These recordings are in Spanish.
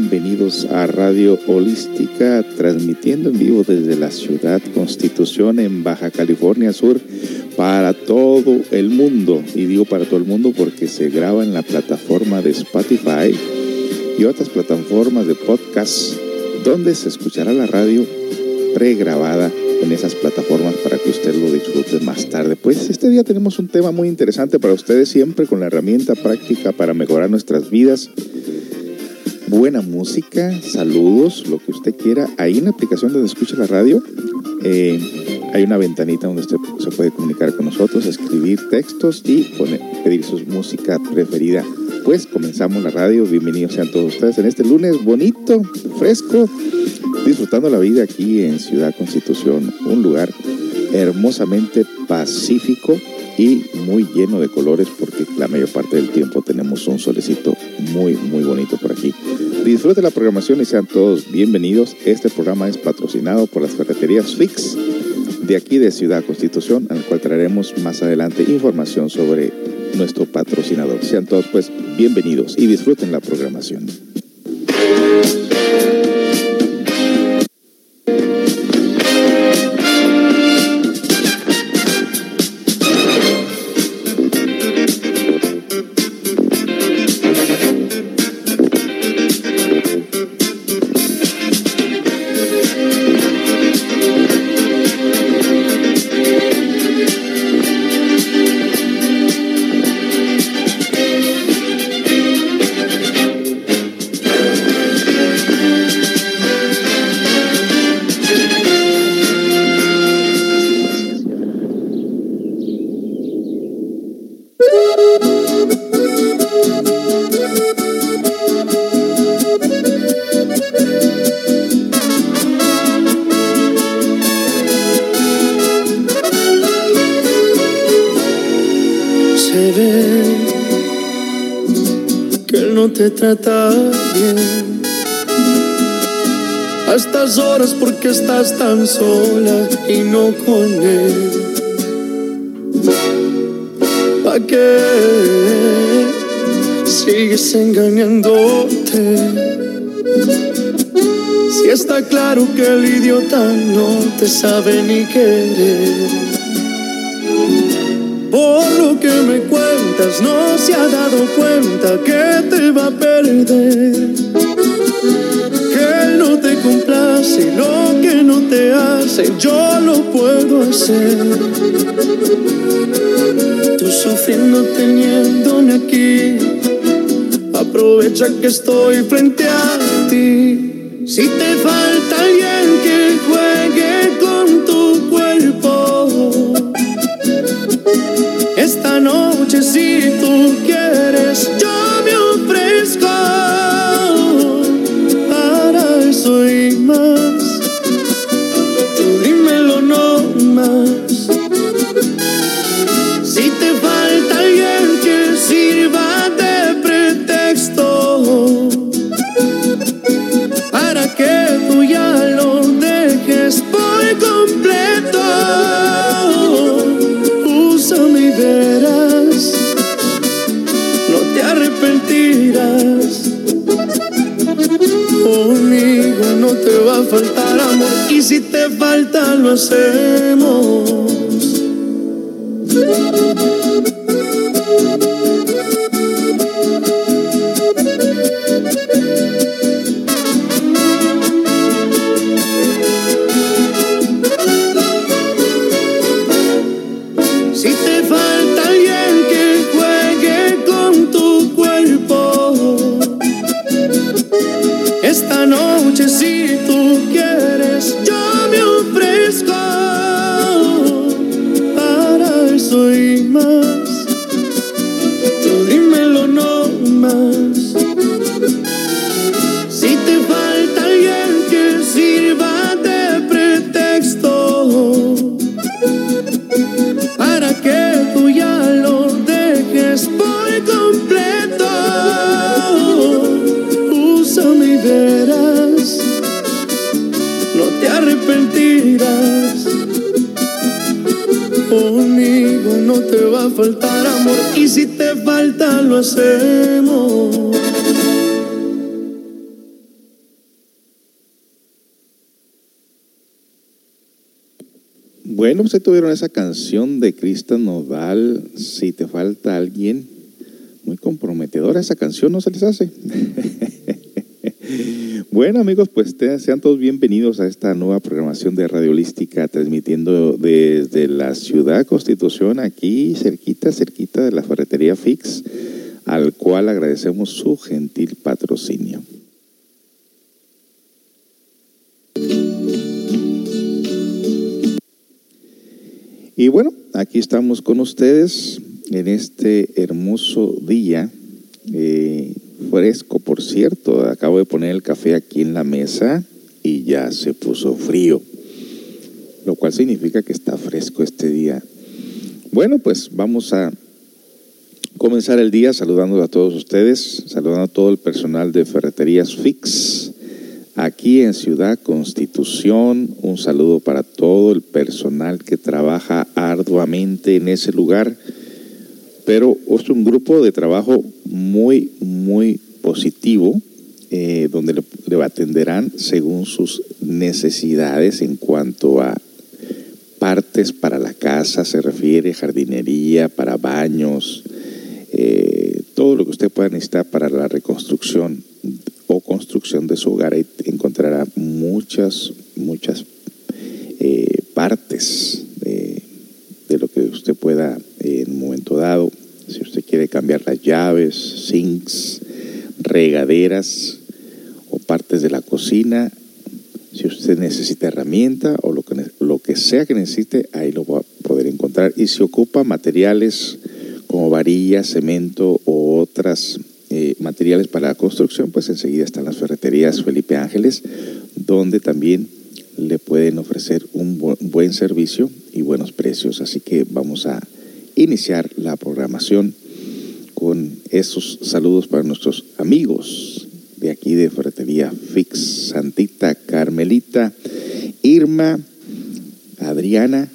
Bienvenidos a Radio Holística, transmitiendo en vivo desde la ciudad Constitución en Baja California Sur para todo el mundo. Y digo para todo el mundo porque se graba en la plataforma de Spotify y otras plataformas de podcast donde se escuchará la radio pregrabada en esas plataformas para que usted lo disfrute más tarde. Pues este día tenemos un tema muy interesante para ustedes, siempre con la herramienta práctica para mejorar nuestras vidas. Buena música, saludos, lo que usted quiera. Ahí en la aplicación donde escucha la radio eh, hay una ventanita donde usted se puede comunicar con nosotros, escribir textos y pedir su música preferida. Pues comenzamos la radio. Bienvenidos sean todos ustedes en este lunes bonito, fresco disfrutando la vida aquí en Ciudad Constitución, un lugar hermosamente pacífico y muy lleno de colores porque la mayor parte del tiempo tenemos un solecito muy muy bonito por aquí. Disfruten la programación y sean todos bienvenidos. Este programa es patrocinado por las ferreterías Fix de aquí de Ciudad Constitución, al cual traeremos más adelante información sobre nuestro patrocinador. Sean todos pues bienvenidos y disfruten la programación. Estás tan sola y no con él. ¿Para qué sigues engañándote? Si está claro que el idiota no te sabe ni querer. Por lo que me cuentas, no se ha dado cuenta que te va a perder. Complace lo que no te hace, yo lo puedo hacer. Tú sufriendo teniéndome aquí, aprovecha que estoy frente a ti. Si te falta alguien falta lo hacemos. Hacemos. Bueno, ustedes tuvieron esa canción de Cristian Nodal, Si te falta alguien, muy comprometedora esa canción, ¿no se les hace? Bueno amigos, pues sean todos bienvenidos a esta nueva programación de Radiolística, transmitiendo desde la ciudad Constitución, aquí cerquita, cerquita de la ferretería Fix, al cual agradecemos su gentil patrocinio. Y bueno, aquí estamos con ustedes en este hermoso día. Eh, fresco, por cierto. Acabo de poner el café aquí en la mesa y ya se puso frío, lo cual significa que está fresco este día. Bueno, pues vamos a comenzar el día saludando a todos ustedes, saludando a todo el personal de Ferreterías Fix aquí en Ciudad Constitución. Un saludo para todo el personal que trabaja arduamente en ese lugar pero es un grupo de trabajo muy, muy positivo, eh, donde le, atenderán según sus necesidades en cuanto a partes para la casa, se refiere jardinería, para baños, eh, todo lo que usted pueda necesitar para la reconstrucción o construcción de su hogar. encontrará muchas, muchas eh, partes de, lo que usted pueda en un momento dado si usted quiere cambiar las llaves, sinks, regaderas o partes de la cocina, si usted necesita herramienta o lo que, sea que necesite, ahí lo va a poder encontrar. Y si ocupa materiales varilla, cemento o otras eh, materiales para la construcción, pues enseguida están las ferreterías Felipe Ángeles, donde también le pueden ofrecer un buen servicio y buenos precios. Así que vamos a iniciar la programación con esos saludos para nuestros amigos de aquí de Ferretería Fix, Santita, Carmelita, Irma, Adriana,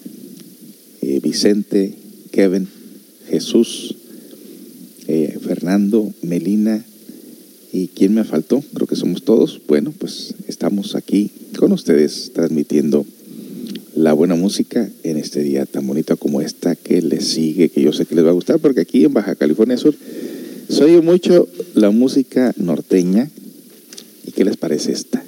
eh, Vicente, Kevin, Jesús, eh, Fernando, Melina y ¿quién me faltó? Creo que somos todos. Bueno, pues estamos aquí con ustedes transmitiendo la buena música en este día tan bonito como esta que les sigue, que yo sé que les va a gustar, porque aquí en Baja California Sur se oye mucho la música norteña. ¿Y qué les parece esta?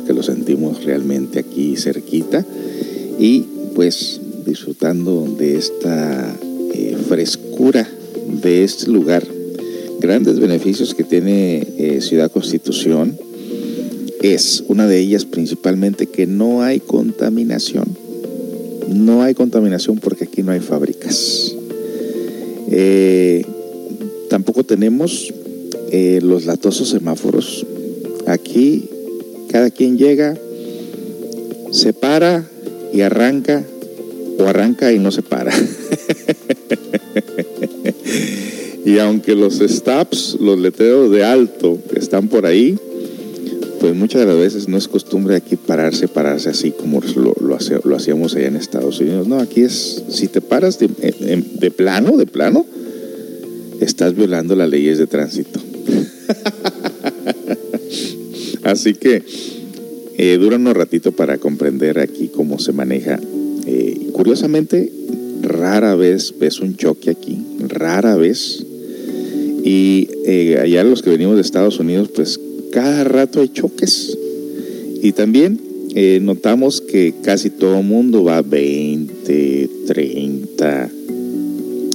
Que lo sentimos realmente aquí cerquita, y pues disfrutando de esta eh, frescura de este lugar. Grandes beneficios que tiene eh, Ciudad Constitución es una de ellas principalmente que no hay contaminación. No hay contaminación porque aquí no hay fábricas. Eh, tampoco tenemos los latosos semáforos. Aquí cada quien llega, se para y arranca, o arranca y no se para. y aunque los stops, los letreros de alto están por ahí, pues muchas de las veces no es costumbre aquí pararse, pararse así como lo, hacíamos allá en Estados Unidos. No, aquí es, si te paras de plano, de plano, estás violando las leyes de tránsito. Así que eh, dura unos ratito para comprender aquí cómo se maneja. Eh, curiosamente, rara vez ves un choque aquí, rara vez. Y eh, allá los que venimos de Estados Unidos, pues cada rato hay choques. Y también notamos que casi todo mundo va 20, 30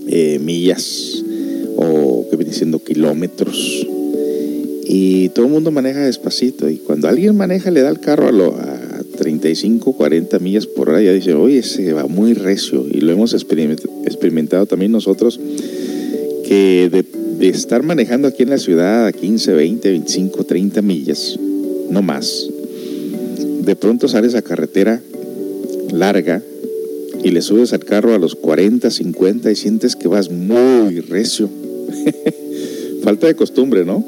eh, millas o que viene siendo kilómetros. Y todo el mundo maneja despacito. Y cuando alguien maneja, le da el carro a, lo, a 35, 40 millas por hora, ya dice, oye, se va muy recio. Y lo hemos experimentado también nosotros, que de de estar manejando aquí en la ciudad a 15, 20, 25, 30 millas, no más, de pronto sales a carretera larga y le subes al carro a los 40, 50 y sientes que vas muy recio. Falta de costumbre, ¿no?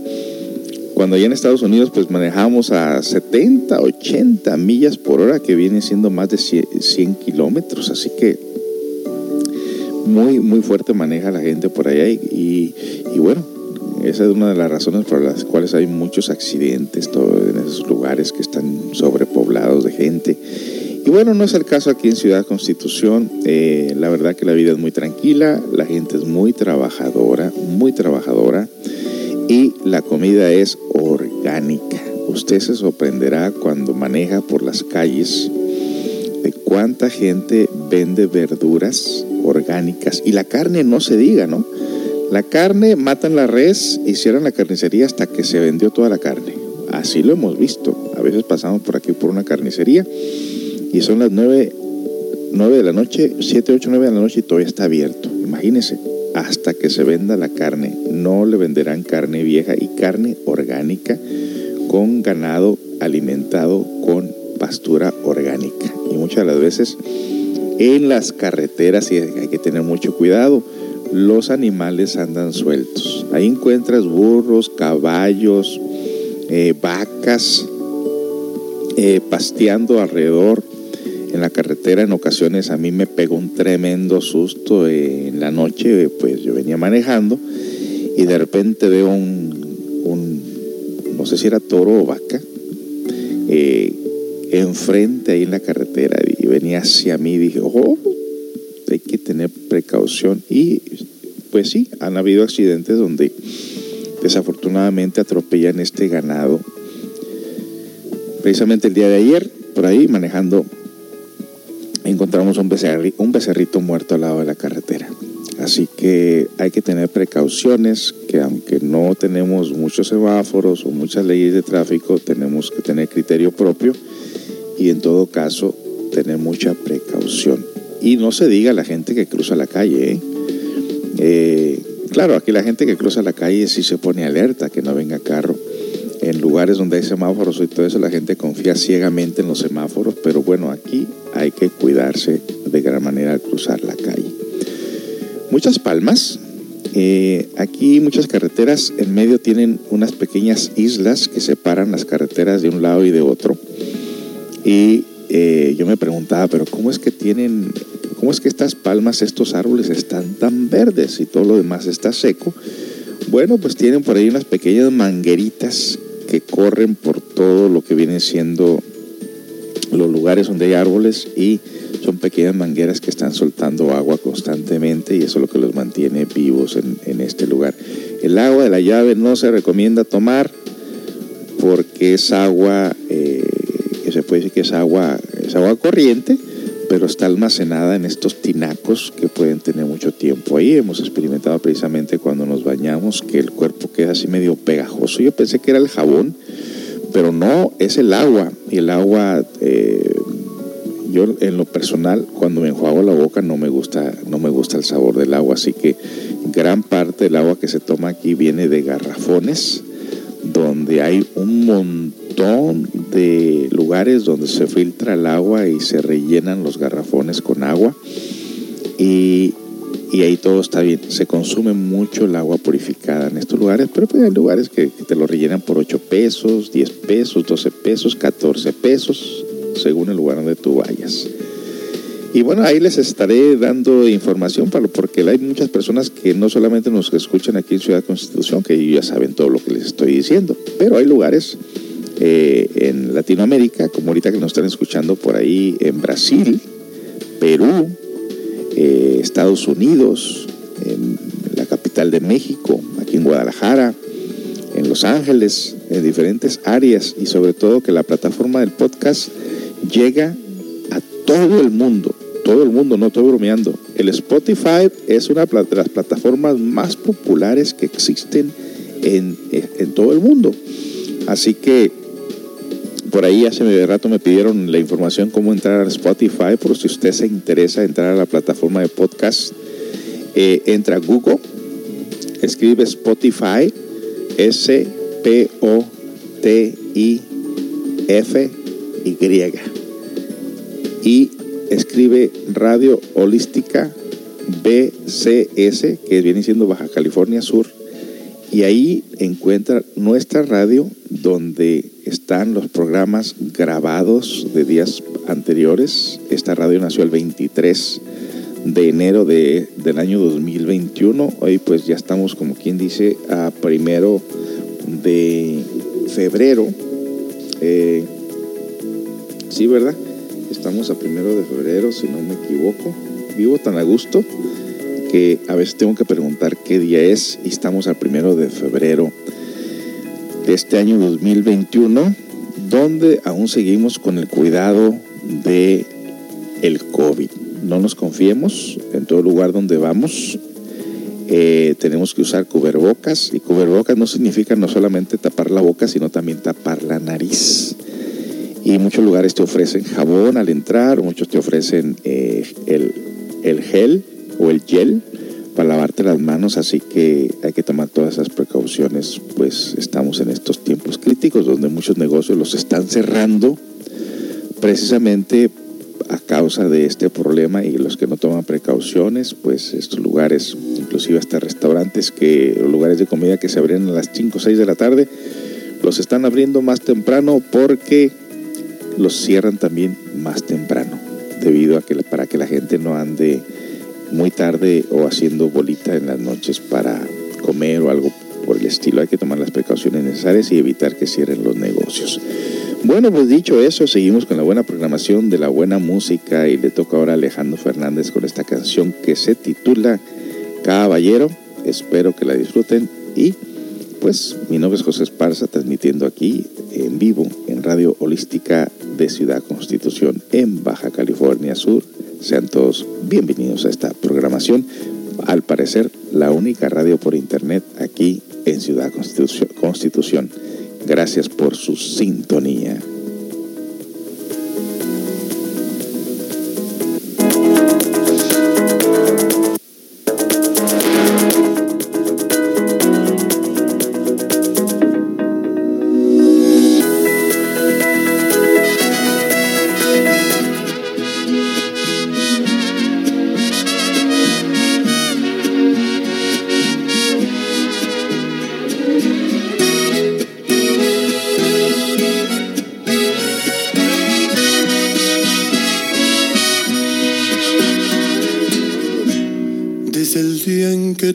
Cuando allá en Estados Unidos pues manejamos a 70, 80 millas por hora, que viene siendo más de 100 kilómetros, así que muy, muy fuerte maneja la gente por allá y, bueno, esa es una de las razones por las cuales hay muchos accidentes todo, en esos lugares que están sobrepoblados de gente. Y bueno, no es el caso aquí en Ciudad Constitución. Eh, la verdad que la vida es muy tranquila, la gente es muy trabajadora, muy trabajadora y la comida es orgánica. Usted se sorprenderá cuando maneja por las calles de cuánta gente vende verduras orgánicas. Y la carne no se diga, ¿no? La carne, matan la res y cierran la carnicería hasta que se vendió toda la carne. Así lo hemos visto. A veces pasamos por aquí por una carnicería y son las 9, 9 de la noche, 7, 8, 9 de la noche y todavía está abierto. Imagínense, hasta que se venda la carne. No le venderán carne vieja y carne orgánica con ganado alimentado con pastura orgánica. Y muchas de las veces en las carreteras, y hay que tener mucho cuidado, los animales andan sueltos. Ahí encuentras burros, caballos, eh, vacas eh, pasteando alrededor en la carretera. En ocasiones a mí me pegó un tremendo susto en la noche, pues yo venía manejando y de repente veo un, no sé si era toro o vaca, eh, enfrente ahí en la carretera y venía hacia mí dije, oh, precaución y pues sí, han habido accidentes donde desafortunadamente atropellan este ganado. Precisamente el día de ayer, por ahí manejando, encontramos un, un becerrito muerto al lado de la carretera. Así que hay que tener precauciones, que aunque no tenemos muchos semáforos o muchas leyes de tráfico, tenemos que tener criterio propio y en todo caso tener mucha precaución. Y no se diga la gente que cruza la calle. ¿eh? Eh, claro, aquí la gente que cruza la calle sí se pone alerta que no venga carro. En lugares donde hay semáforos y todo eso, la gente confía ciegamente en los semáforos, pero bueno, aquí hay que cuidarse de gran manera al cruzar la calle. Muchas palmas. Eh, aquí muchas carreteras en medio tienen unas pequeñas islas que separan las carreteras de un lado y de otro. Y eh, yo me preguntaba, pero ¿cómo es que tienen, cómo es que estas palmas, estos árboles están tan verdes y todo lo demás está seco? Bueno, pues tienen por ahí unas pequeñas mangueritas que corren por todo lo que viene siendo los lugares donde hay árboles y son pequeñas mangueras que están soltando agua constantemente y eso es lo que los mantiene vivos en, este lugar. El agua de la llave no se recomienda tomar porque es agua, eh, que se puede decir que es agua, es agua corriente, pero está almacenada en estos tinacos que pueden tener mucho tiempo ahí. Hemos experimentado precisamente cuando nos bañamos que el cuerpo queda así medio pegajoso. Yo pensé que era el jabón, pero no, es el agua. Y el agua eh, yo en lo personal cuando me enjuago la boca no me gusta no me gusta el sabor del agua así que gran parte del agua que se toma aquí viene de garrafones donde hay un montón de lugares donde se filtra el agua y se rellenan los garrafones con agua y, y ahí todo está bien. Se consume mucho el agua purificada en estos lugares, pero pues hay lugares que, que te lo rellenan por 8 pesos, 10 pesos, 12 pesos, 14 pesos según el lugar donde tú vayas. Y bueno, ahí les estaré dando información, para, porque hay muchas personas que no solamente nos escuchan aquí en Ciudad Constitución, que ya saben todo lo que les estoy diciendo, pero hay lugares eh, en Latinoamérica, como ahorita que nos están escuchando por ahí en Brasil, Perú, eh, Estados Unidos, en la capital de México, aquí en Guadalajara, en Los Ángeles, en diferentes áreas y sobre todo que la plataforma del podcast llega a todo el mundo, todo el mundo, no estoy bromeando. El Spotify es una de las plataformas más populares que existen en, todo el mundo. Así que por ahí hace medio rato me pidieron la información cómo entrar a Spotify, por si usted se interesa entrar a la plataforma de podcast, eh, entra a Google, escribe Spotify, S-P-O-T-I-F-Y y escribe Radio Holística BCS, que viene siendo Baja California Sur, y ahí encuentra nuestra radio donde están los programas grabados de días anteriores. Esta radio nació el 23 de enero de, del año 2021. Hoy pues ya estamos como quien dice a primero de febrero. Eh, sí, ¿verdad? Estamos a primero de febrero, si no me equivoco. Vivo tan a gusto que a veces tengo que preguntar qué día es y estamos al primero de febrero de este año 2021, donde aún seguimos con el cuidado de el COVID. No nos confiemos en todo lugar donde vamos. Eh, tenemos que usar cubrebocas y cubrebocas no significa no solamente tapar la boca, sino también tapar la nariz y muchos lugares te ofrecen jabón al entrar, muchos te ofrecen eh, el, el, gel o el gel para lavarte las manos, así que hay que tomar todas esas precauciones, pues estamos en estos tiempos críticos donde muchos negocios los están cerrando precisamente a causa de este problema y los que no toman precauciones, pues estos lugares, inclusive hasta restaurantes que, lugares de comida que se abren a las 5 o 6 de la tarde, los están abriendo más temprano porque los cierran también más temprano, debido a que para que la gente no ande muy tarde o haciendo bolita en las noches para comer o algo por el estilo. Hay que tomar las precauciones necesarias y evitar que cierren los negocios. Bueno, pues dicho eso, seguimos con la buena programación de la buena música y le toca ahora a Alejandro Fernández con esta canción que se titula Caballero. Espero que la disfruten y pues mi nombre es José Esparza transmitiendo aquí en vivo en Radio Holística de Ciudad Constitución en Baja California Sur. Sean todos bienvenidos a esta programación. Al parecer, la única radio por internet aquí en Ciudad Constitución. Gracias por su sintonía.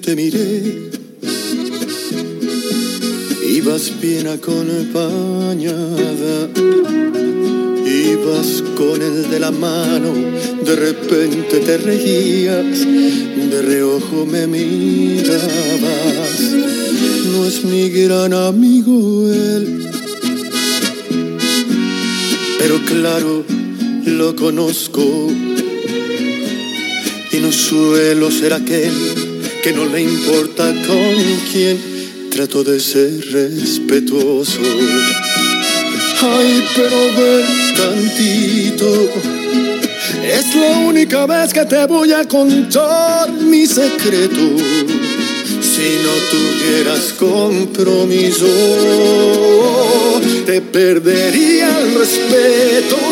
Te miré, ibas bien acompañada, ibas con el de la mano, de repente te reías, de reojo me mirabas. No es mi gran amigo él, pero claro, lo conozco y no suelo ser aquel que no le importa con quién, trato de ser respetuoso. Ay, pero ven tantito, es la única vez que te voy a contar mi secreto. Si no tuvieras compromiso, te perdería el respeto.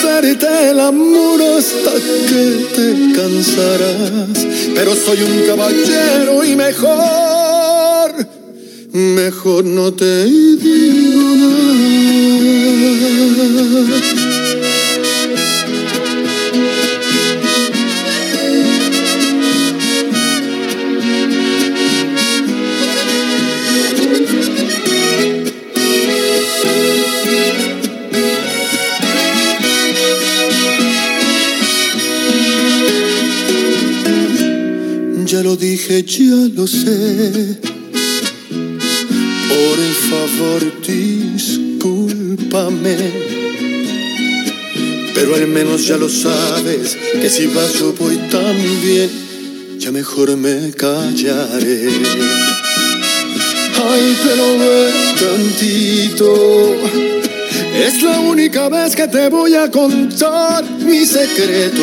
hacerte el amor hasta que te cansarás. Pero soy un caballero y mejor, mejor no te digo ya lo sé. Por favor, discúlpame. Pero al menos ya lo sabes, que si vas yo voy también, ya mejor me callaré. Ay, pero ve tantito. Es la única vez que te voy a contar mi secreto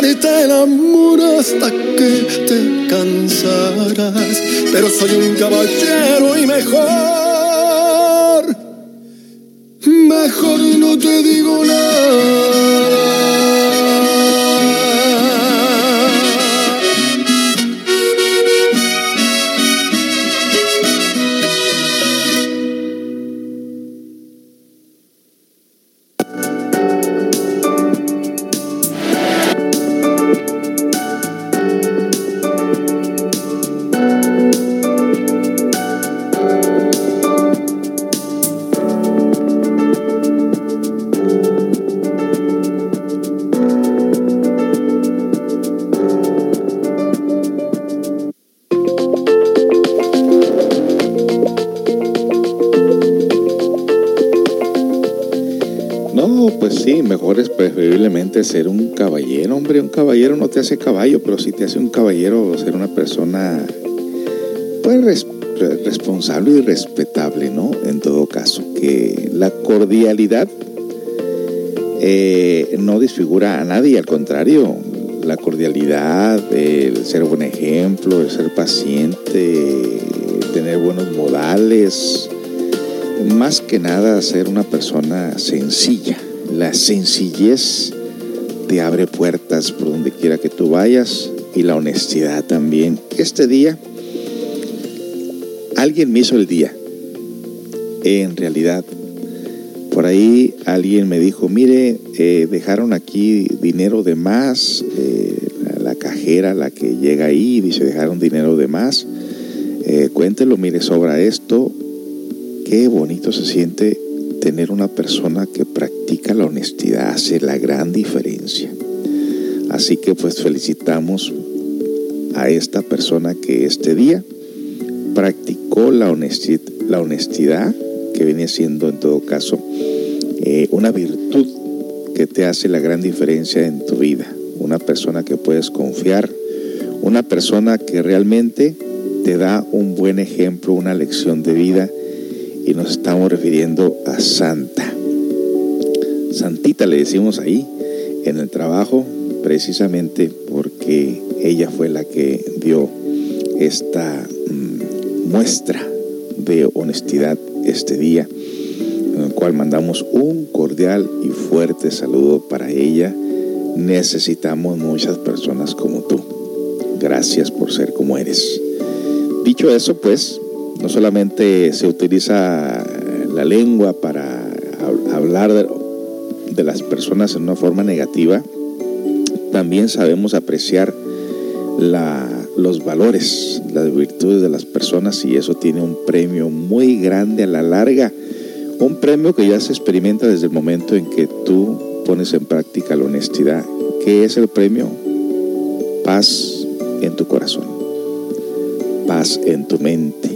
Para hacerte el amor hasta que te cansarás. Pero soy un caballero y mejor, mejor no te digo nada. Ser un caballero, hombre. Un caballero no te hace caballo, pero sí te hace un caballero ser una persona, pues, responsable y respetable, ¿no? En todo caso, que la cordialidad eh, no desfigura a nadie, al contrario, la cordialidad, el ser buen ejemplo, el ser paciente, tener buenos modales, más que nada ser una persona sencilla. La sencillez te abre puertas por donde quiera que tú vayas y la honestidad también. Este día, alguien me hizo el día. En realidad, por ahí alguien me dijo, mire, eh, dejaron aquí dinero de más, eh, la cajera, la que llega ahí, dice, dejaron dinero de más, eh, cuéntelo, mire, sobra esto, qué bonito se siente tener una persona que practica la honestidad, hace la gran diferencia. Así que pues felicitamos a esta persona que este día practicó la honestidad, la honestidad que viene siendo en todo caso eh, una virtud que te hace la gran diferencia en tu vida. Una persona que puedes confiar, una persona que realmente te da un buen ejemplo, una lección de vida y nos estamos refiriendo a Santa. Santita le decimos ahí en el trabajo precisamente porque ella fue la que dio esta mm, muestra de honestidad este día, en el cual mandamos un cordial y fuerte saludo para ella. Necesitamos muchas personas como tú. Gracias por ser como eres. Dicho eso, pues, solamente se utiliza la lengua para hablar de, las personas en una forma negativa, también sabemos apreciar los valores, las virtudes de las personas y eso tiene un premio muy grande a la larga. Un premio que ya se experimenta desde el momento en que tú pones en práctica la honestidad. ¿Qué es el premio? Paz en tu corazón, paz en tu mente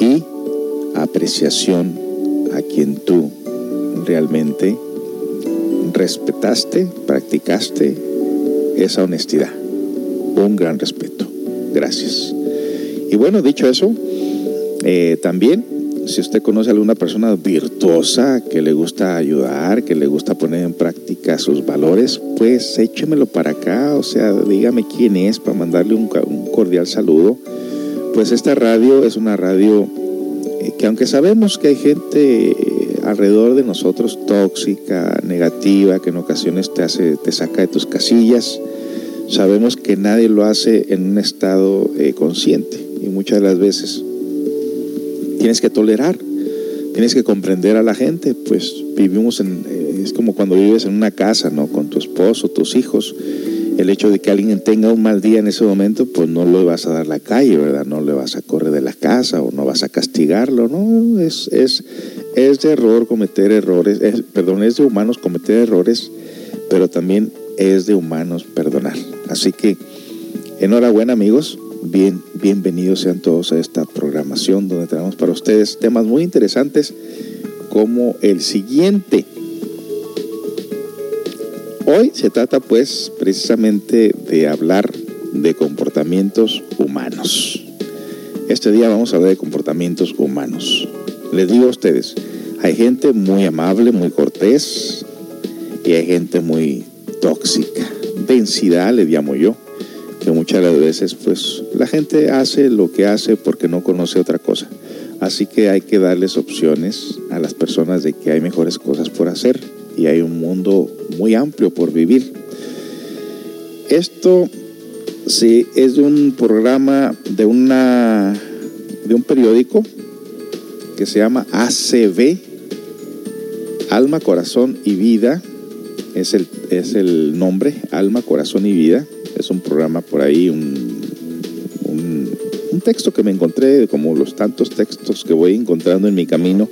y apreciación a quien tú realmente respetaste, practicaste esa honestidad. Un gran respeto. Gracias. Y bueno, dicho eso, eh, también, si usted conoce a alguna persona virtuosa que le gusta ayudar, que le gusta poner en práctica sus valores, pues échemelo para acá, o sea, dígame quién es para mandarle un cordial saludo pues esta radio es una radio eh, que aunque sabemos que hay gente eh, alrededor de nosotros tóxica, negativa, que en ocasiones te hace, te saca de tus casillas, sabemos que nadie lo hace en un estado eh, consciente y muchas de las veces tienes que tolerar, tienes que comprender a la gente, pues vivimos en, es como cuando vives en una casa, ¿no? Con tu esposo, tus hijos el hecho de que alguien tenga un mal día en ese momento, pues no le vas a dar la calle, ¿verdad? No le vas a correr de la casa o no vas a castigarlo, ¿no? Es, es, es de error cometer errores, perdón, es de humanos cometer errores, pero también es de humanos perdonar. Así que, enhorabuena amigos, bien, bienvenidos sean todos a esta programación donde tenemos para ustedes temas muy interesantes como el siguiente Hoy se trata pues precisamente de hablar de comportamientos humanos. Este día vamos a hablar de comportamientos humanos. Les digo a ustedes, hay gente muy amable, muy cortés y hay gente muy tóxica. Densidad le llamo yo, que muchas veces pues la gente hace lo que hace porque no conoce otra cosa. Así que hay que darles opciones a las personas de que hay mejores cosas por hacer y hay un mundo muy amplio por vivir. Esto sí es un programa de una de un periódico que se llama ACB Alma, Corazón y Vida es el, es el nombre, Alma, Corazón y Vida. Es un programa por ahí, un, un, un texto que me encontré, como los tantos textos que voy encontrando en mi camino,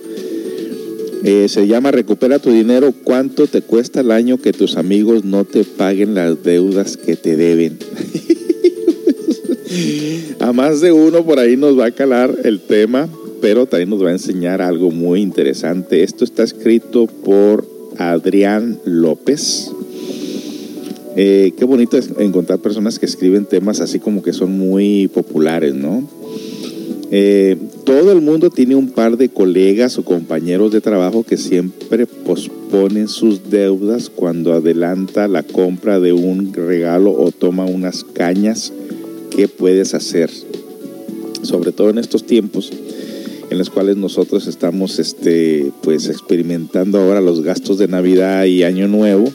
eh, se llama Recupera tu dinero. ¿Cuánto te cuesta el año que tus amigos no te paguen las deudas que te deben? a más de uno por ahí nos va a calar el tema, pero también nos va a enseñar algo muy interesante. Esto está escrito por Adrián López. Eh, qué bonito es encontrar personas que escriben temas así como que son muy populares, ¿no? Eh, todo el mundo tiene un par de colegas o compañeros de trabajo que siempre posponen sus deudas cuando adelanta la compra de un regalo o toma unas cañas. ¿Qué puedes hacer? Sobre todo en estos tiempos en los cuales nosotros estamos este, pues experimentando ahora los gastos de Navidad y Año Nuevo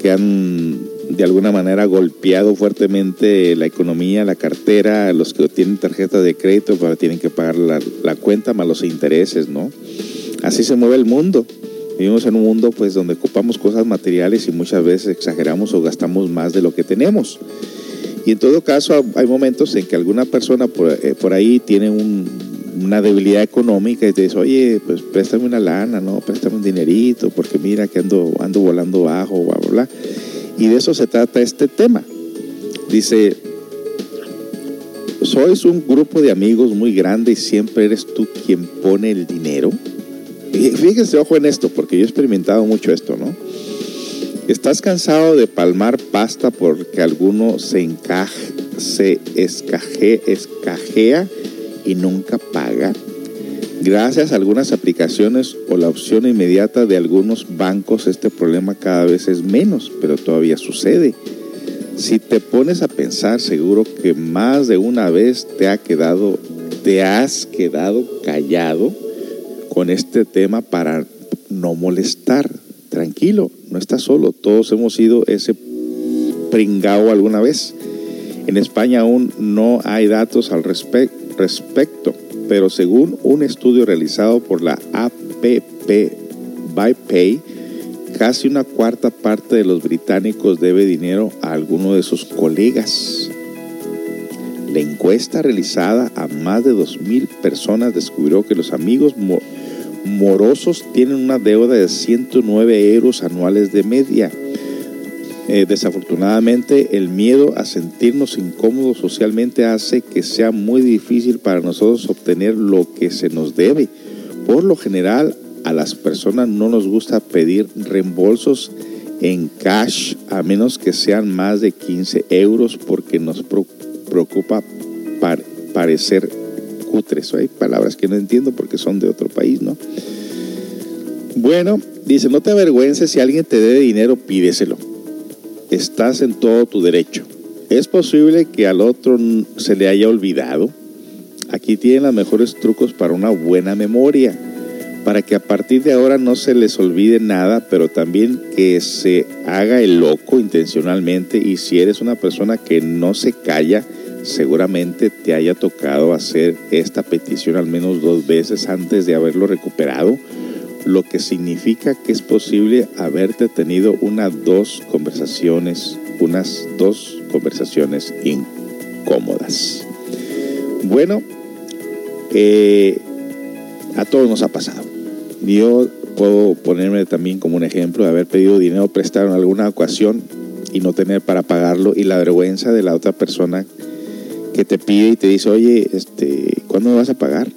que han de alguna manera golpeado fuertemente la economía, la cartera, los que tienen tarjeta de crédito, para tienen que pagar la, la, cuenta más los intereses, ¿no? Así se mueve el mundo. Vivimos en un mundo pues donde ocupamos cosas materiales y muchas veces exageramos o gastamos más de lo que tenemos. Y en todo caso hay momentos en que alguna persona por, eh, por ahí tiene un, una debilidad económica y te dice, oye, pues préstame una lana, ¿no? Préstame un dinerito, porque mira que ando, ando volando bajo, bla, bla, bla. Y de eso se trata este tema. Dice, sois un grupo de amigos muy grande y siempre eres tú quien pone el dinero. Y fíjense, ojo en esto, porque yo he experimentado mucho esto, ¿no? ¿Estás cansado de palmar pasta porque alguno se encaje, se escaje, escajea y nunca paga? Gracias a algunas aplicaciones o la opción inmediata de algunos bancos, este problema cada vez es menos, pero todavía sucede. Si te pones a pensar, seguro que más de una vez te ha quedado, te has quedado callado con este tema para no molestar. Tranquilo, no estás solo. Todos hemos sido ese pringao alguna vez. En España aún no hay datos al respe respecto pero según un estudio realizado por la APP ByPay, casi una cuarta parte de los británicos debe dinero a alguno de sus colegas. La encuesta realizada a más de 2.000 personas descubrió que los amigos morosos tienen una deuda de 109 euros anuales de media eh, desafortunadamente, el miedo a sentirnos incómodos socialmente hace que sea muy difícil para nosotros obtener lo que se nos debe. Por lo general, a las personas no nos gusta pedir reembolsos en cash, a menos que sean más de 15 euros, porque nos preocupa parecer cutres. Hay palabras que no entiendo porque son de otro país, ¿no? Bueno, dice, no te avergüences si alguien te debe dinero, pídeselo estás en todo tu derecho. Es posible que al otro se le haya olvidado. Aquí tienen los mejores trucos para una buena memoria, para que a partir de ahora no se les olvide nada, pero también que se haga el loco intencionalmente y si eres una persona que no se calla, seguramente te haya tocado hacer esta petición al menos dos veces antes de haberlo recuperado lo que significa que es posible haberte tenido unas dos conversaciones, unas dos conversaciones incómodas. Bueno, eh, a todos nos ha pasado. Yo puedo ponerme también como un ejemplo de haber pedido dinero prestado en alguna ocasión y no tener para pagarlo y la vergüenza de la otra persona que te pide y te dice, oye, este, ¿cuándo me vas a pagar?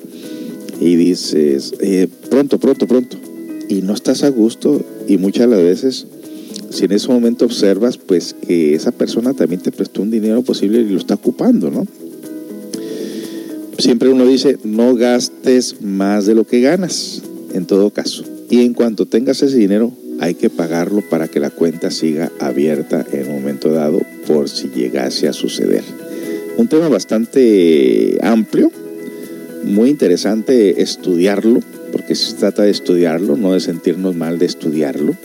y dices, eh, pronto, pronto, pronto, y no estás a gusto y muchas veces, si en ese momento observas, pues que esa persona también te prestó un dinero posible y lo está ocupando, ¿no? Siempre uno dice, no gastes más de lo que ganas, en todo caso. Y en cuanto tengas ese dinero, hay que pagarlo para que la cuenta siga abierta en un momento dado por si llegase a suceder. Un tema bastante amplio, muy interesante estudiarlo, porque se trata de estudiarlo, no de sentirnos mal de estudiarlo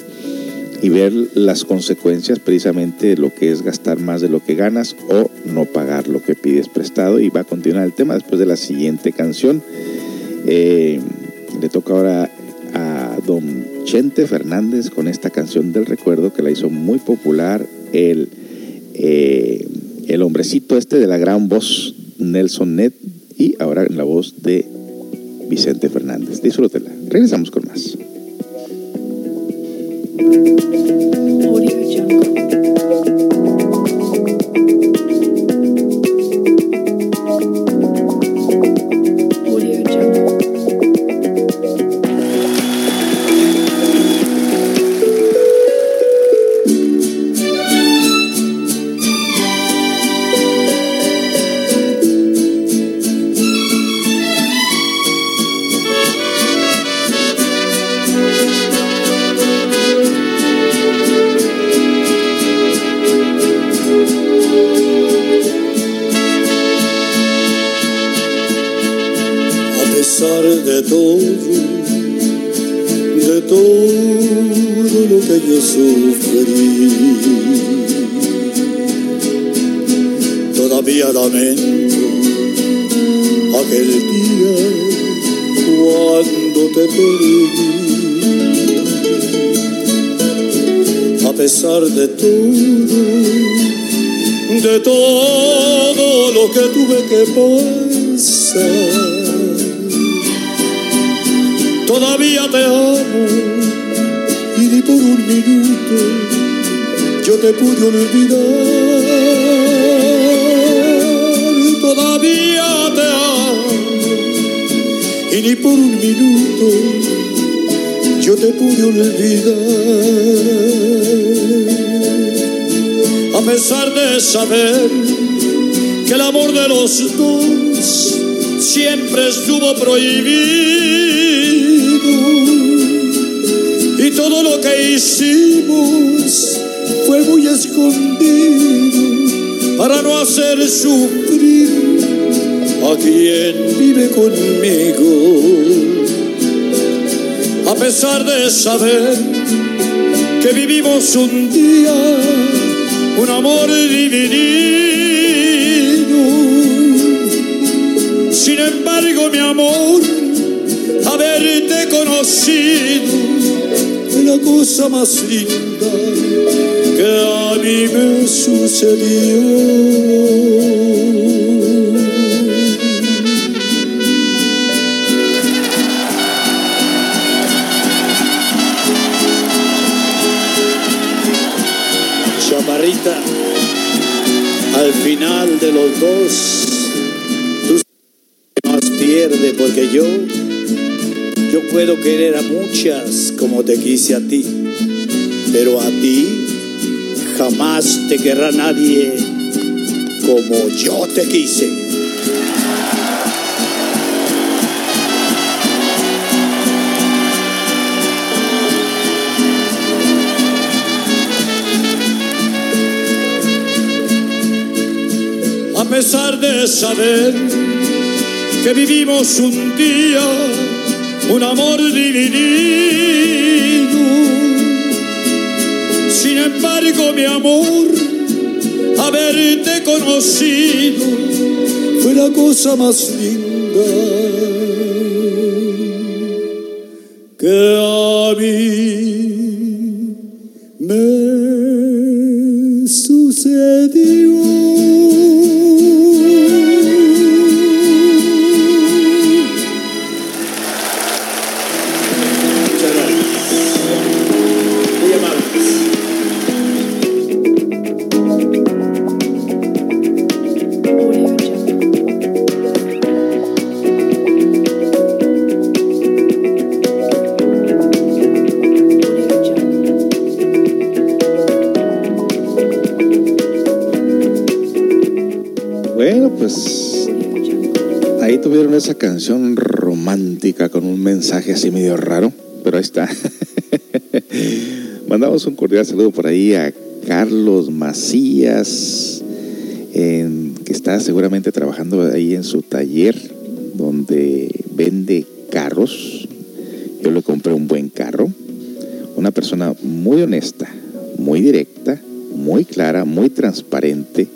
y ver las consecuencias precisamente de lo que es gastar más de lo que ganas o no pagar lo que pides prestado. Y va a continuar el tema después de la siguiente canción. Eh, le toca ahora a don Chente Fernández con esta canción del recuerdo que la hizo muy popular el, eh, el hombrecito este de la gran voz Nelson Net y ahora en la voz de Vicente Fernández. Disfrútela. Regresamos con más. Que yo sufrí. Todavía lamento aquel día cuando te perdí. A pesar de todo, de todo lo que tuve que pasar todavía te amo por un minuto yo te pude olvidar. Todavía te amo y ni por un minuto yo te pude olvidar. A pesar de saber que el amor de los dos siempre estuvo prohibido y todo lo que hicimos fue muy escondido para no hacer sufrir a quien vive conmigo. A pesar de saber que vivimos un día un amor dividido, sin embargo mi amor haberte conocido la cosa más linda que a mí me sucedió. Chaparrita, al final de los dos, tú más pierde porque yo yo puedo querer a muchas como te quise a ti, pero a ti jamás te querrá nadie como yo te quise. A pesar de saber que vivimos un día un amor dividido. Sin embargo, mi amor, haberte conocido fue la cosa más linda mensaje así medio raro, pero ahí está. Mandamos un cordial saludo por ahí a Carlos Macías, que está seguramente trabajando ahí en su taller donde vende carros. Yo le compré un buen carro. Una persona muy honesta, muy directa, muy clara, muy transparente.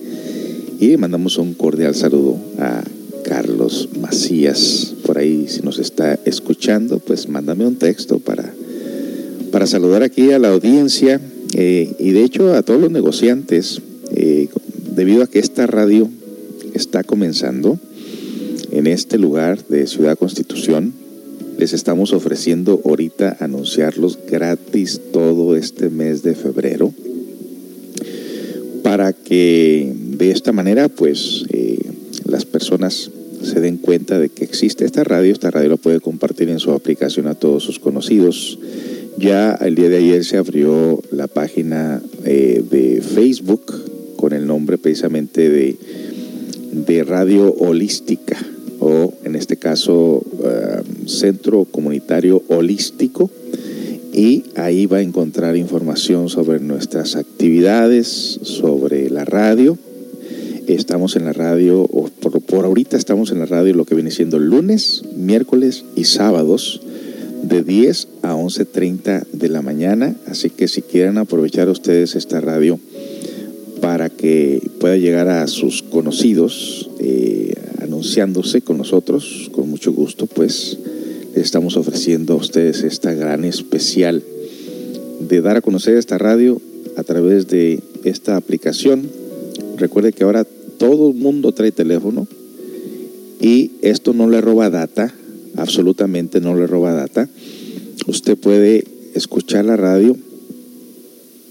Y mandamos un cordial saludo a Carlos Macías. Por ahí, si nos está pues mándame un texto para, para saludar aquí a la audiencia eh, y de hecho a todos los negociantes, eh, debido a que esta radio está comenzando en este lugar de Ciudad Constitución. Les estamos ofreciendo ahorita anunciarlos gratis todo este mes de febrero para que de esta manera pues eh, las personas se den cuenta de que existe esta radio. Esta radio la puede compartir en su aplicación a todos sus conocidos. Ya el día de ayer se abrió la página eh, de Facebook con el nombre precisamente de, de Radio Holística o en este caso eh, Centro Comunitario Holístico y ahí va a encontrar información sobre nuestras actividades, sobre la radio estamos en la radio, por, ahorita estamos en la radio lo que viene siendo lunes, miércoles y sábados de 10 a 11.30 de la mañana. Así que si quieren aprovechar ustedes esta radio para que pueda llegar a sus conocidos eh, anunciándose con nosotros, con mucho gusto, pues les estamos ofreciendo a ustedes esta gran especial de dar a conocer esta radio a través de esta aplicación. Recuerde que ahora todo el mundo trae teléfono y esto no le roba data, absolutamente no le roba data. Usted puede escuchar la radio,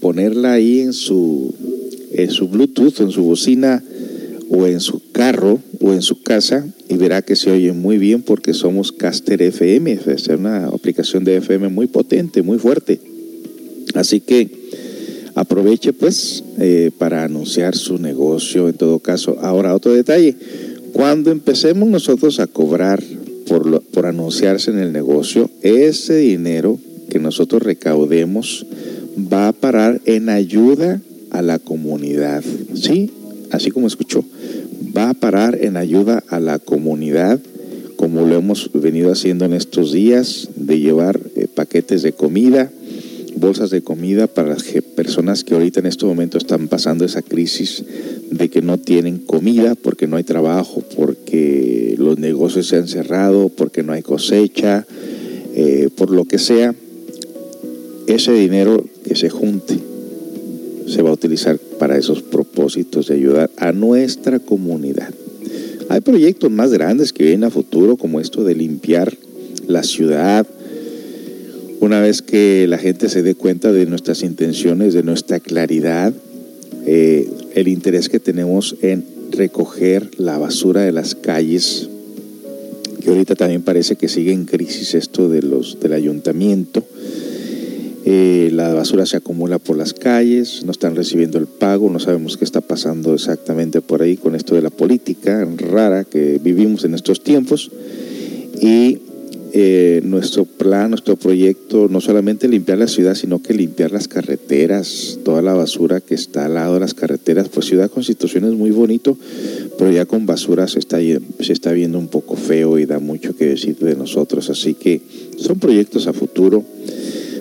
ponerla ahí en su, en su Bluetooth, en su bocina o en su carro o en su casa y verá que se oye muy bien porque somos Caster FM, es una aplicación de FM muy potente, muy fuerte. Así que aproveche pues eh, para anunciar su negocio en todo caso. Ahora otro detalle, cuando empecemos nosotros a cobrar por, por anunciarse en el negocio, ese dinero que nosotros recaudemos va a parar en ayuda a la comunidad. ¿Sí? Así como escuchó, va a parar en ayuda a la comunidad, como lo hemos venido haciendo en estos días, de llevar eh, paquetes de comida, bolsas de comida para las personas que ahorita en este momento están pasando esa crisis de que no tienen comida porque no hay trabajo, porque los negocios se han cerrado, porque no hay cosecha, eh, por lo que sea, ese dinero que se junte se va a utilizar para esos propósitos de ayudar a nuestra comunidad. Hay proyectos más grandes que vienen a futuro, como esto de limpiar la ciudad, una vez que la gente se dé cuenta de nuestras intenciones, de nuestra claridad, eh, el interés que tenemos en recoger la basura de las calles, que ahorita también parece que sigue en crisis esto de los, del ayuntamiento. Eh, la basura se acumula por las calles, no están recibiendo el pago, no sabemos qué está pasando exactamente por ahí con esto de la política rara que vivimos en estos tiempos. Y eh, nuestro plan, nuestro proyecto, no solamente limpiar la ciudad, sino que limpiar las carreteras, toda la basura que está al lado de las carreteras. Pues Ciudad Constitución es muy bonito, pero ya con basura se está, se está viendo un poco feo y da mucho que decir de nosotros. Así que son proyectos a futuro.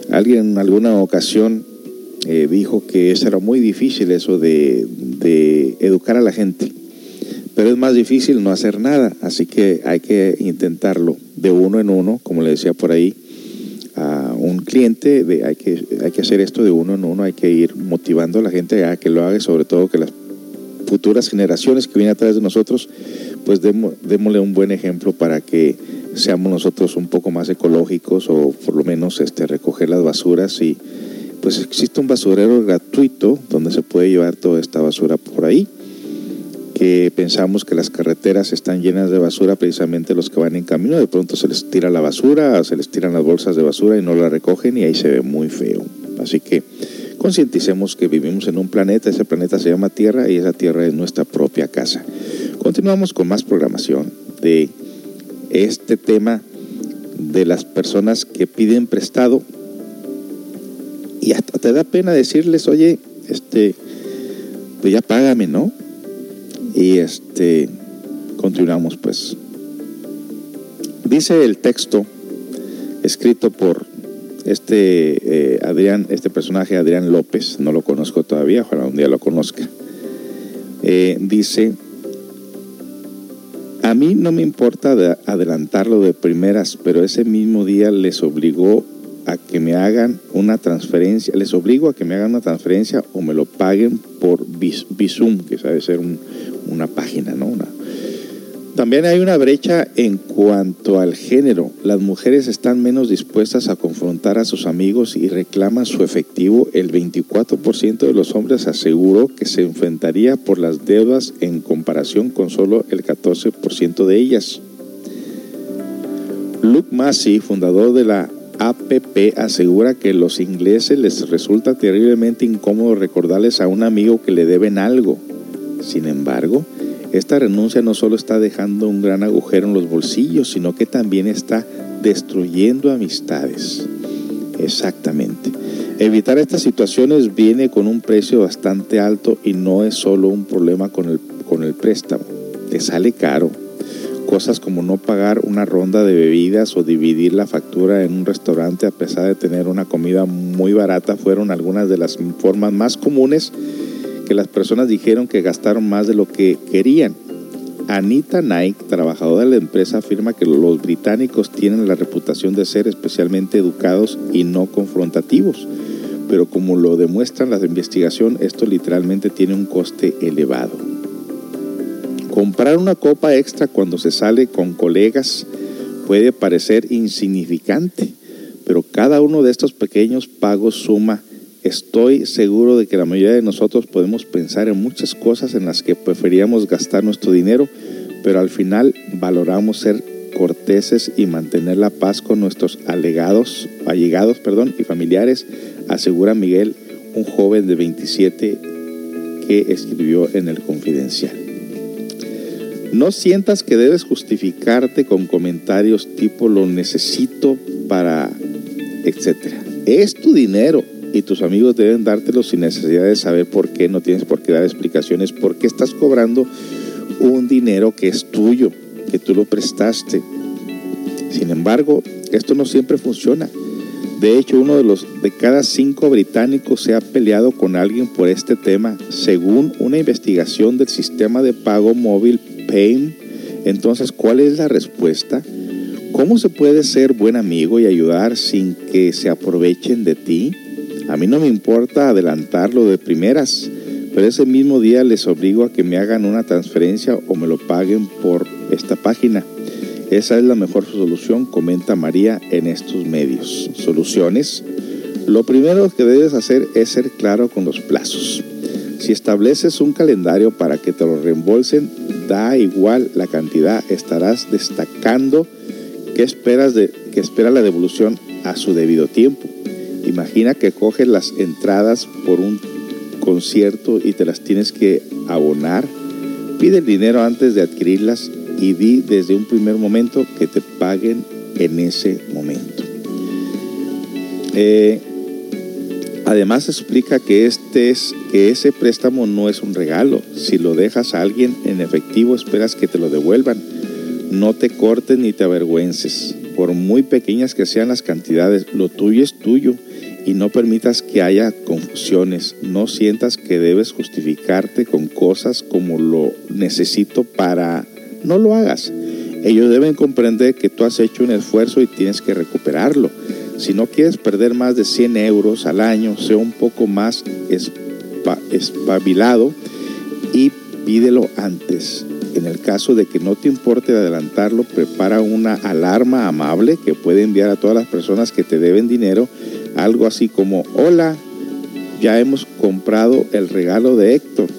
Alguien en alguna ocasión eh, dijo que eso era muy difícil, eso de, de educar a la gente pero es más difícil no hacer nada, así que hay que intentarlo de uno en uno, como le decía por ahí a un cliente, de, hay, que, hay que hacer esto de uno en uno, hay que ir motivando a la gente a que lo haga, sobre todo que las futuras generaciones que vienen atrás de nosotros, pues démosle un buen ejemplo para que seamos nosotros un poco más ecológicos o por lo menos este, recoger las basuras y pues existe un basurero gratuito donde se puede llevar toda esta basura por ahí que pensamos que las carreteras están llenas de basura, precisamente los que van en camino, de pronto se les tira la basura, se les tiran las bolsas de basura y no la recogen y ahí se ve muy feo. Así que concienticemos que vivimos en un planeta, ese planeta se llama Tierra y esa Tierra es nuestra propia casa. Continuamos con más programación de este tema de las personas que piden prestado y hasta te da pena decirles, oye, este, pues ya págame, ¿no? Y este, continuamos pues. Dice el texto escrito por este eh, Adrián, este personaje Adrián López, no lo conozco todavía, ojalá un día lo conozca. Eh, dice, a mí no me importa adelantarlo de primeras, pero ese mismo día les obligó a que me hagan una transferencia, les obligo a que me hagan una transferencia o me lo paguen por Bizum, que sabe ser una página, ¿no? También hay una brecha en cuanto al género. Las mujeres están menos dispuestas a confrontar a sus amigos y reclaman su efectivo. El 24% de los hombres aseguró que se enfrentaría por las deudas en comparación con solo el 14% de ellas. Luke Massey, fundador de la APP asegura que los ingleses les resulta terriblemente incómodo recordarles a un amigo que le deben algo. Sin embargo, esta renuncia no solo está dejando un gran agujero en los bolsillos, sino que también está destruyendo amistades. Exactamente. Evitar estas situaciones viene con un precio bastante alto y no es solo un problema con el, con el préstamo. Te sale caro. Cosas como no pagar una ronda de bebidas o dividir la factura en un restaurante a pesar de tener una comida muy barata fueron algunas de las formas más comunes que las personas dijeron que gastaron más de lo que querían. Anita Nike, trabajadora de la empresa, afirma que los británicos tienen la reputación de ser especialmente educados y no confrontativos, pero como lo demuestran las investigaciones, esto literalmente tiene un coste elevado. Comprar una copa extra cuando se sale con colegas puede parecer insignificante, pero cada uno de estos pequeños pagos suma Estoy seguro de que la mayoría de nosotros podemos pensar en muchas cosas en las que preferíamos gastar nuestro dinero, pero al final valoramos ser corteses y mantener la paz con nuestros alegados, allegados perdón, y familiares, asegura Miguel, un joven de 27 que escribió en el Confidencial. No sientas que debes justificarte con comentarios tipo lo necesito para, etcétera. Es tu dinero y tus amigos deben dártelo sin necesidad de saber por qué, no tienes por qué dar explicaciones, por qué estás cobrando un dinero que es tuyo, que tú lo prestaste. Sin embargo, esto no siempre funciona. De hecho, uno de los de cada cinco británicos se ha peleado con alguien por este tema, según una investigación del sistema de pago móvil PAYM. Entonces, ¿cuál es la respuesta? ¿Cómo se puede ser buen amigo y ayudar sin que se aprovechen de ti? A mí no me importa adelantarlo de primeras, pero ese mismo día les obligo a que me hagan una transferencia o me lo paguen por esta página. Esa es la mejor solución, comenta María en estos medios. Soluciones. Lo primero que debes hacer es ser claro con los plazos. Si estableces un calendario para que te lo reembolsen, da igual la cantidad, estarás destacando que esperas de que espera la devolución a su debido tiempo. Imagina que coges las entradas por un concierto y te las tienes que abonar. Pide el dinero antes de adquirirlas y di desde un primer momento que te paguen en ese momento. Eh, además explica que, este es, que ese préstamo no es un regalo. Si lo dejas a alguien en efectivo esperas que te lo devuelvan. No te cortes ni te avergüences. Por muy pequeñas que sean las cantidades, lo tuyo es tuyo y no permitas que haya confusiones. No sientas que debes justificarte con cosas como lo necesito para... No lo hagas. Ellos deben comprender que tú has hecho un esfuerzo y tienes que recuperarlo. Si no quieres perder más de 100 euros al año, sea un poco más espabilado y pídelo antes. En el caso de que no te importe adelantarlo, prepara una alarma amable que puede enviar a todas las personas que te deben dinero algo así como, hola, ya hemos comprado el regalo de Héctor.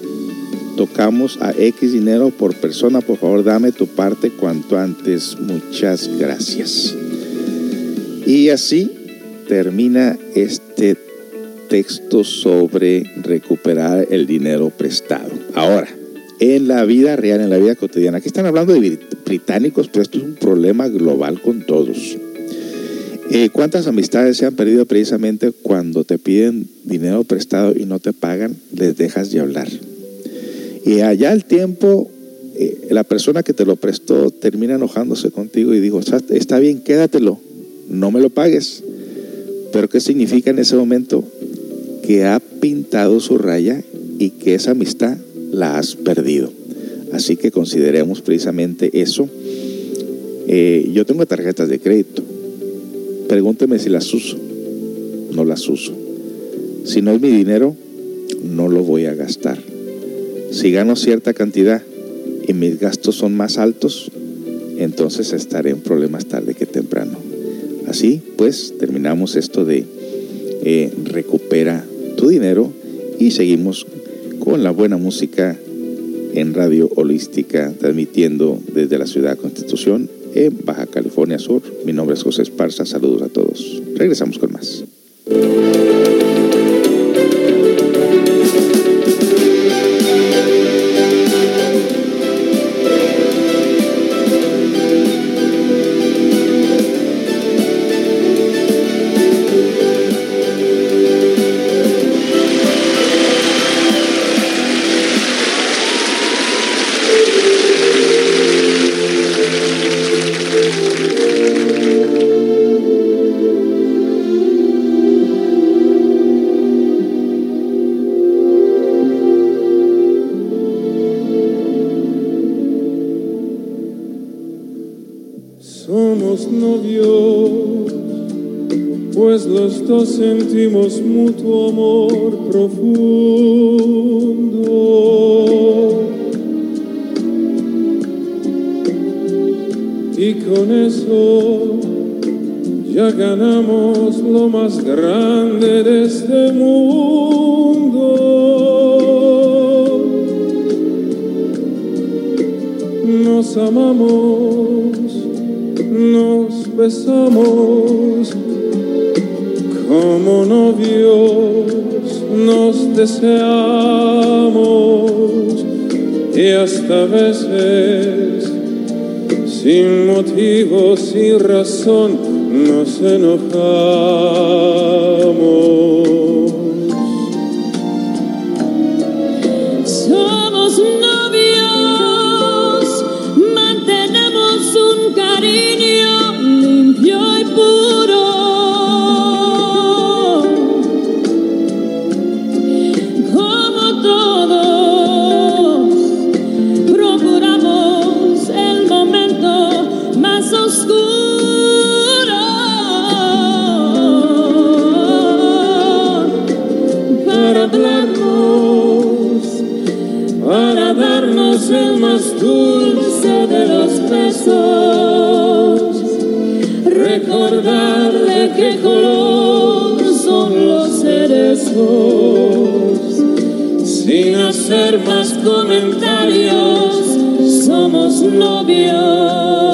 Tocamos a X dinero por persona, por favor dame tu parte cuanto antes. Muchas gracias. Y así termina este texto sobre recuperar el dinero prestado. Ahora, en la vida real, en la vida cotidiana, aquí están hablando de británicos, pero esto es un problema global con todos. Eh, ¿Cuántas amistades se han perdido precisamente cuando te piden dinero prestado y no te pagan? Les dejas de hablar. Y allá el tiempo, eh, la persona que te lo prestó termina enojándose contigo y dijo, está bien, quédatelo, no me lo pagues. Pero ¿qué significa en ese momento? Que ha pintado su raya y que esa amistad la has perdido. Así que consideremos precisamente eso. Eh, yo tengo tarjetas de crédito Pregúnteme si las uso. No las uso. Si no es mi dinero, no lo voy a gastar. Si gano cierta cantidad y mis gastos son más altos, entonces estaré en problemas tarde que temprano. Así pues, terminamos esto de eh, recupera tu dinero y seguimos con la buena música en Radio Holística, transmitiendo desde la Ciudad Constitución en Baja California Sur. Mi nombre es José Esparza, saludos a todos. Regresamos con más. Sentimos mutuo sin razón nos enojamos. Dulce de los besos, recordar de qué color son los cerezos, sin hacer más comentarios, somos novios.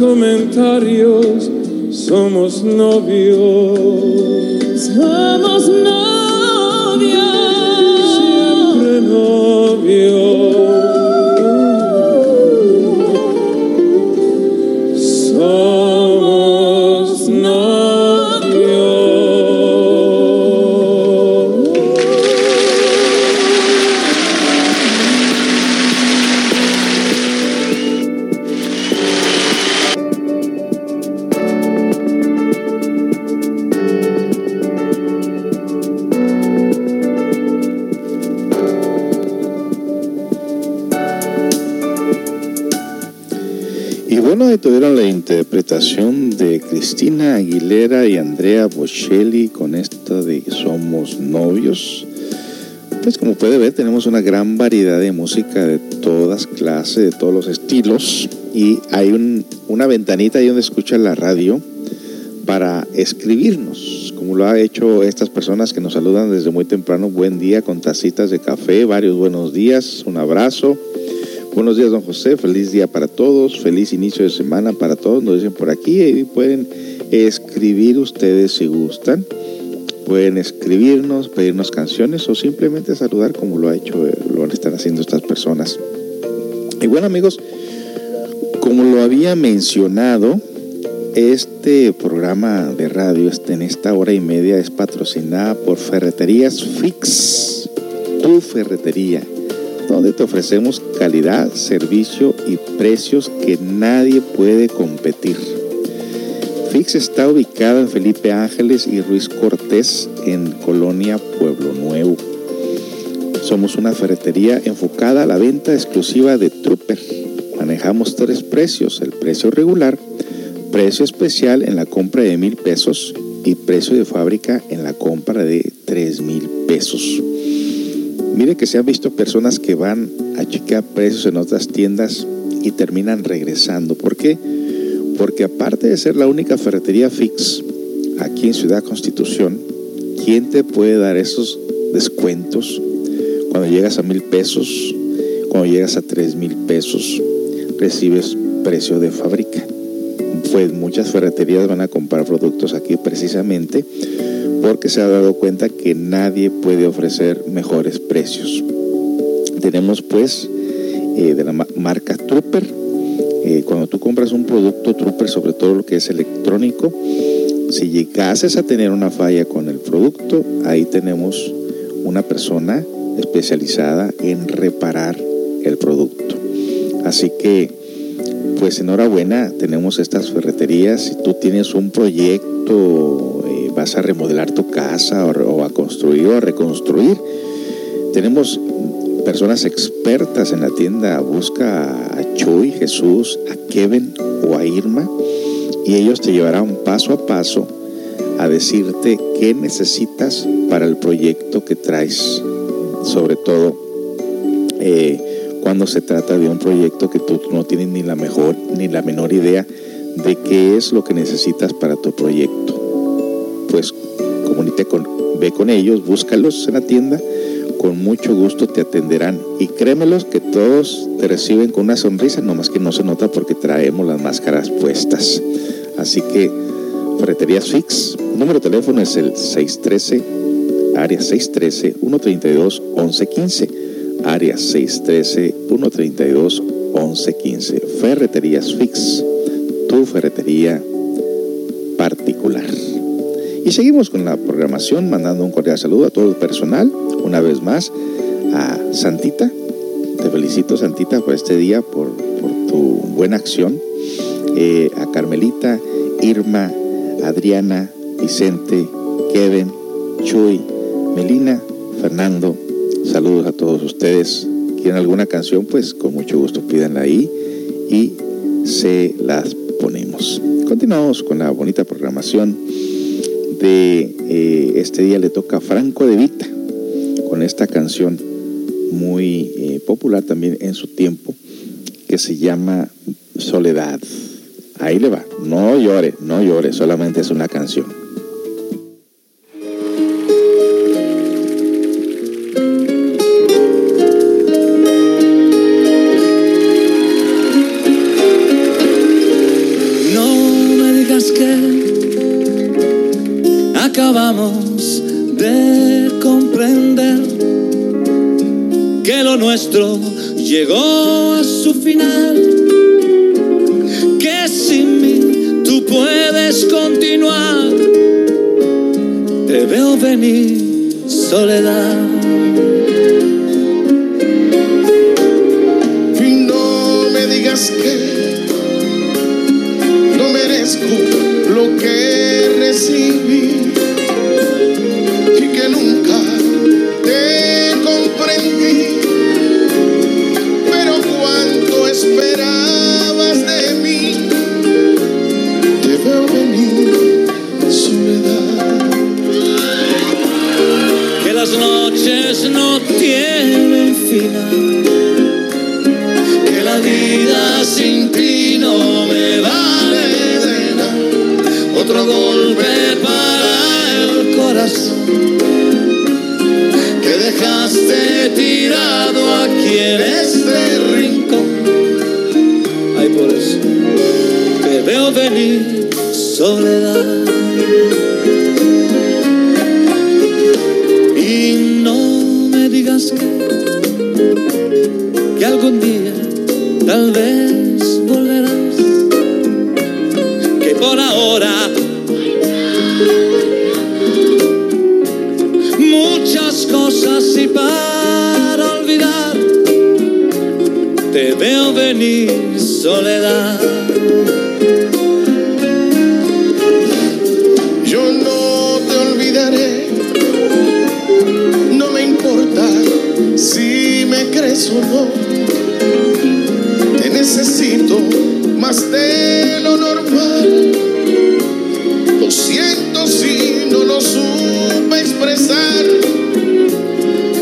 Comentarios, somos novios. Somos novios. Cristina Aguilera y Andrea Bocelli con esto de Somos Novios. Pues como puede ver tenemos una gran variedad de música de todas clases, de todos los estilos y hay una ventanita ahí donde escucha la radio para escribirnos, como lo ha hecho estas personas que nos saludan desde muy temprano. Buen día con tacitas de café, varios buenos días, un abrazo Buenos días, don José. Feliz día para todos. Feliz inicio de semana para todos. Nos dicen por aquí. Y pueden escribir ustedes si gustan. Pueden escribirnos, pedirnos canciones o simplemente saludar como lo ha hecho, eh, lo están haciendo estas personas. Y bueno, amigos, como lo había mencionado, este programa de radio en esta hora y media es patrocinada por Ferreterías Fix, tu ferretería donde te ofrecemos calidad, servicio y precios que nadie puede competir. Fix está ubicado en Felipe Ángeles y Ruiz Cortés en Colonia Pueblo Nuevo. Somos una ferretería enfocada a la venta exclusiva de Trooper. Manejamos tres precios, el precio regular, precio especial en la compra de mil pesos y precio de fábrica en la compra de tres mil pesos. Mire que se han visto personas que van a chequear precios en otras tiendas y terminan regresando. ¿Por qué? Porque aparte de ser la única ferretería fix aquí en Ciudad Constitución, ¿quién te puede dar esos descuentos cuando llegas a mil pesos? Cuando llegas a 3 mil pesos, recibes precio de fábrica. Pues muchas ferreterías van a comprar productos aquí precisamente porque se ha dado cuenta que nadie puede ofrecer mejores precios. Tenemos pues eh, de la marca Trooper. Eh, cuando tú compras un producto Trooper, sobre todo lo que es electrónico, si llegases a tener una falla con el producto, ahí tenemos una persona especializada en reparar el producto. Así que, pues enhorabuena, tenemos estas ferreterías. Si tú tienes un proyecto, vas a remodelar tu casa o, a construir o a reconstruir, tenemos personas expertas en la tienda. Busca a Chuy, Jesús, a Kevin o a Irma y ellos te llevarán paso a paso a decirte qué necesitas para el proyecto que traes, sobre todo eh, cuando se trata de un proyecto que tú no tienes ni la mejor ni la menor idea de qué es lo que necesitas para tu proyecto. Ve con ellos, búscalos en la tienda, con mucho gusto te atenderán y créemelos que todos te reciben con una sonrisa, nomás que no se nota porque traemos las máscaras puestas. Así que Ferreterías Fix, número de teléfono es el 613, área 613-132-1115, área 613-132-1115. Ferreterías Fix, tu ferretería particular. Y seguimos con la programación, mandando un cordial saludo a todo el personal, una vez más, a Santita. Te felicito, Santita, por este día, por, tu buena acción. Eh, a Carmelita, Irma, Adriana, Vicente, Kevin, Chuy, Melina, Fernando. Saludos a todos ustedes. ¿Quieren alguna canción? Pues con mucho gusto pídanla ahí y se las ponemos. Continuamos con la bonita programación eh, este día le toca a Franco de Vita con esta canción muy eh, popular también en su tiempo que se llama Soledad. Ahí le va. No llore, no llore, solamente es una canción. Acabamos de comprender que lo nuestro llegó a su final puedes continuar. Te veo venir, soledad. Y no me digas que no merezco lo que recibí vida sin ti no me vale de nada. Otro golpe para el corazón. Que dejaste tirado aquí en este rincón. Ay, por eso te veo venir soledad. que, algún día tal vez volverás, que por ahora muchas cosas y para olvidar te veo venir soledad. crees o no, te necesito más de lo normal. Lo siento si no lo supe expresar.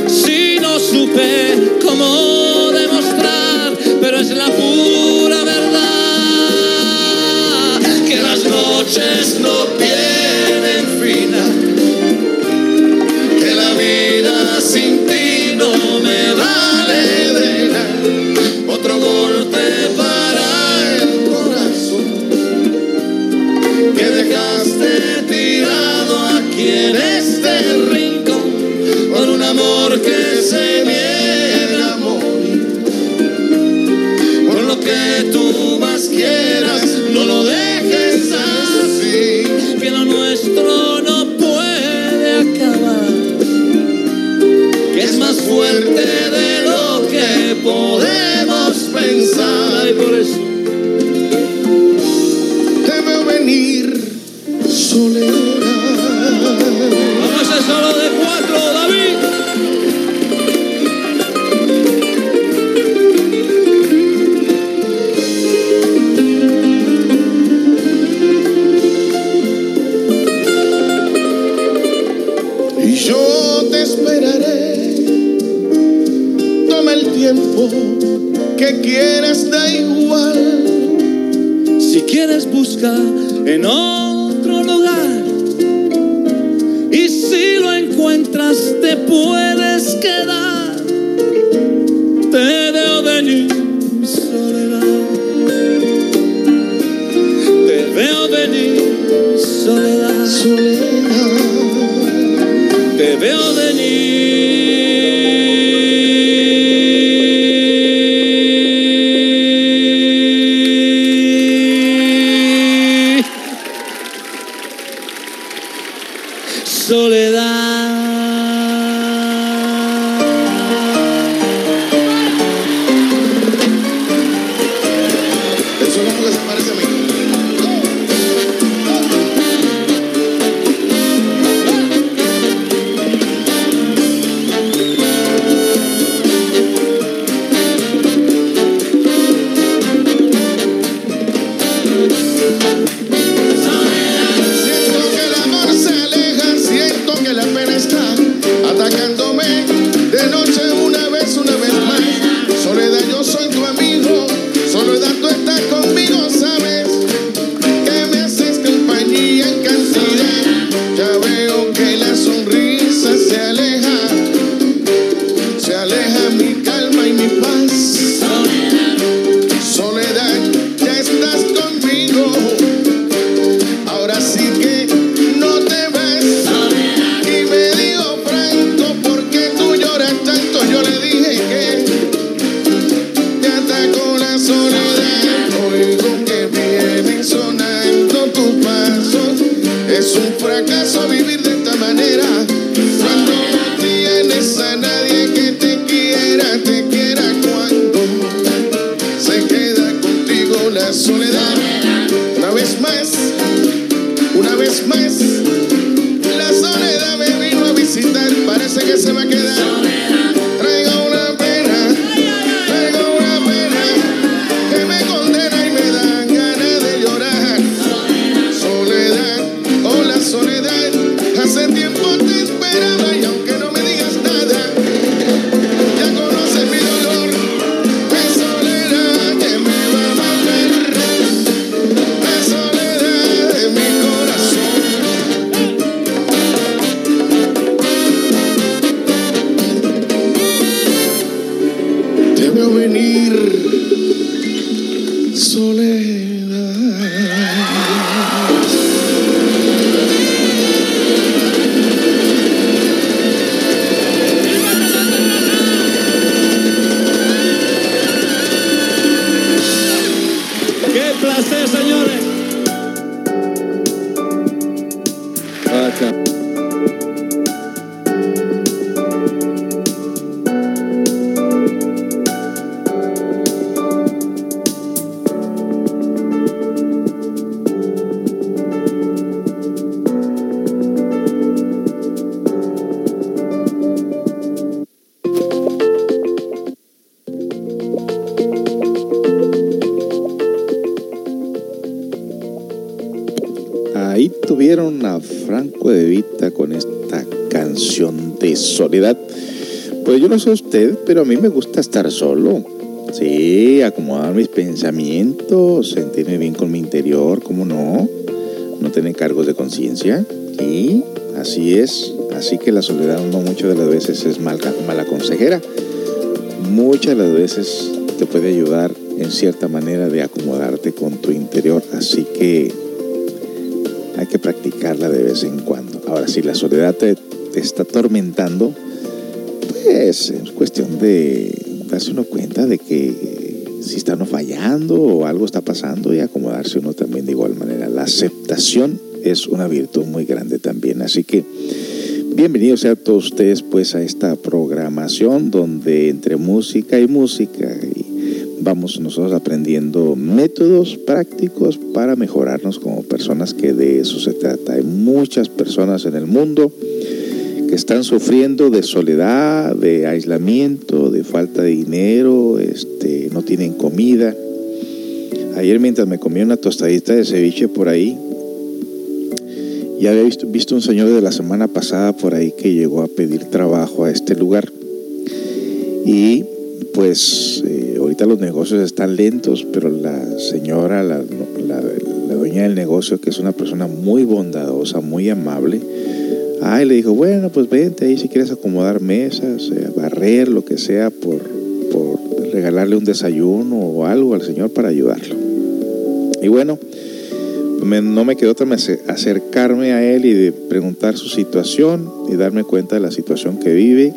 Si no supe cómo demostrar, pero es la pura Pues yo no sé usted, pero a mí me gusta estar solo. Sí, acomodar mis pensamientos, sentirme bien con mi interior, ¿cómo no? No tener cargos de conciencia. Sí, así es. Así que la soledad no muchas de las veces es mala, mala consejera. Muchas de las veces te puede ayudar en cierta manera de acomodarte con tu interior. Así que hay que practicarla de vez en cuando. Ahora, si la soledad te está atormentando, pues es cuestión de darse uno cuenta de que si está uno fallando o algo está pasando y acomodarse uno también de igual manera. La aceptación es una virtud muy grande también. Así que bienvenidos a todos ustedes pues a esta programación donde entre música y música y vamos nosotros aprendiendo métodos prácticos para mejorarnos como personas, que de eso se trata. Hay muchas personas en el mundo están sufriendo de soledad, de aislamiento, de falta de dinero, este, no tienen comida. Ayer mientras me comía una tostadita de ceviche por ahí, ya había visto, un señor de la semana pasada por ahí que llegó a pedir trabajo a este lugar. Y pues eh, ahorita los negocios están lentos, pero la señora, la, la, dueña del negocio, que es una persona muy bondadosa, muy amable, ay, le dijo, bueno, pues vente ahí si quieres acomodar mesas, eh, barrer, lo que sea, por, por regalarle un desayuno o algo al señor para ayudarlo. Y bueno, no me quedó otra más acercarme a él y de preguntar su situación y darme cuenta de la situación que vive.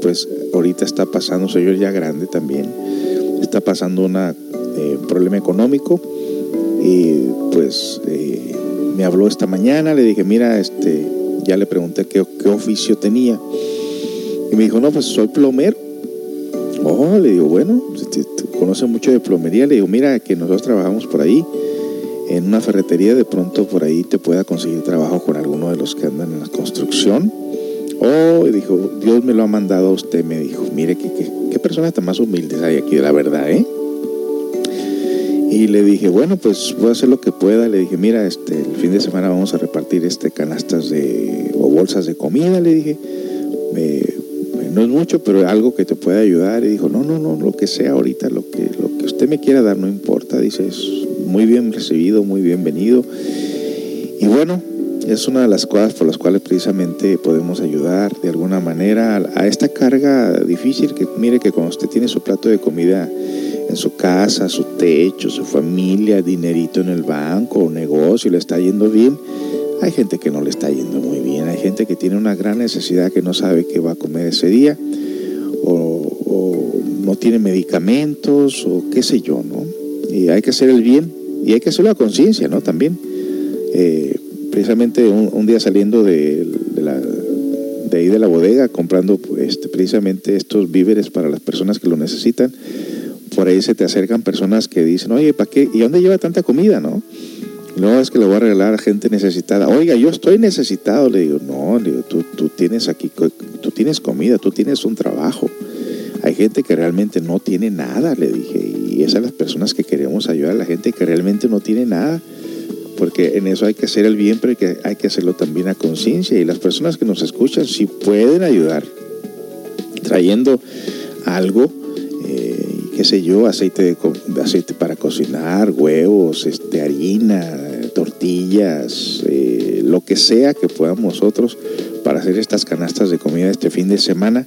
Pues ahorita está pasando, soy yo ya grande también, está pasando un eh, problema económico y pues eh, me habló esta mañana, le dije, mira, este, ya le pregunté qué, qué oficio tenía y me dijo, no, pues soy plomero. Oh, le digo, bueno, conoce mucho de plomería, le digo, mira, que nosotros trabajamos por ahí en una ferretería, de pronto por ahí te pueda conseguir trabajo con alguno de los que andan en la construcción. Oh, y dijo, Dios me lo ha mandado a usted, me dijo, mire qué, qué, qué personas tan más humildes hay aquí, de la verdad, ¿eh? Y le dije, bueno, pues voy a hacer lo que pueda. Le dije, mira, este, el fin de semana vamos a repartir este canastas de, o bolsas de comida, le dije. no es mucho, pero algo que te puede ayudar. Y dijo, no, no, no, lo que sea ahorita, lo que, lo que usted me quiera dar, no importa. Dice, muy bien recibido, muy bienvenido. Y bueno, es una de las cosas por las cuales precisamente podemos ayudar de alguna manera a, esta carga difícil que mire que cuando usted tiene su plato de comida en su casa, su techo, su familia, dinerito en el banco o negocio, le está yendo bien, hay gente que no le está yendo muy bien, hay gente que tiene una gran necesidad que no sabe qué va a comer ese día o, no tiene medicamentos o qué sé yo, ¿no? Y hay que hacer el bien y hay que hacerlo a conciencia, ¿no? También. Eh, precisamente un, día saliendo de, de ahí de la bodega, comprando este, precisamente estos víveres para las personas que lo necesitan, por ahí se te acercan personas que dicen, oye, ¿para qué? ¿Y dónde lleva tanta comida, no? No, es que le voy a regalar a gente necesitada. Oiga, yo estoy necesitado. Le digo, no, tú, tú tienes aquí, tú tienes comida, tú tienes un trabajo. Hay gente que realmente no tiene nada, le dije, y esas son las personas que queremos ayudar, la gente que realmente no tiene nada, porque en eso hay que hacer el bien, pero hay que, hacerlo también a conciencia, y las personas que nos escuchan si pueden ayudar, trayendo algo, qué sé yo, aceite, de, aceite para cocinar, huevos, este, harina, tortillas, eh, lo que sea que podamos nosotros para hacer estas canastas de comida este fin de semana,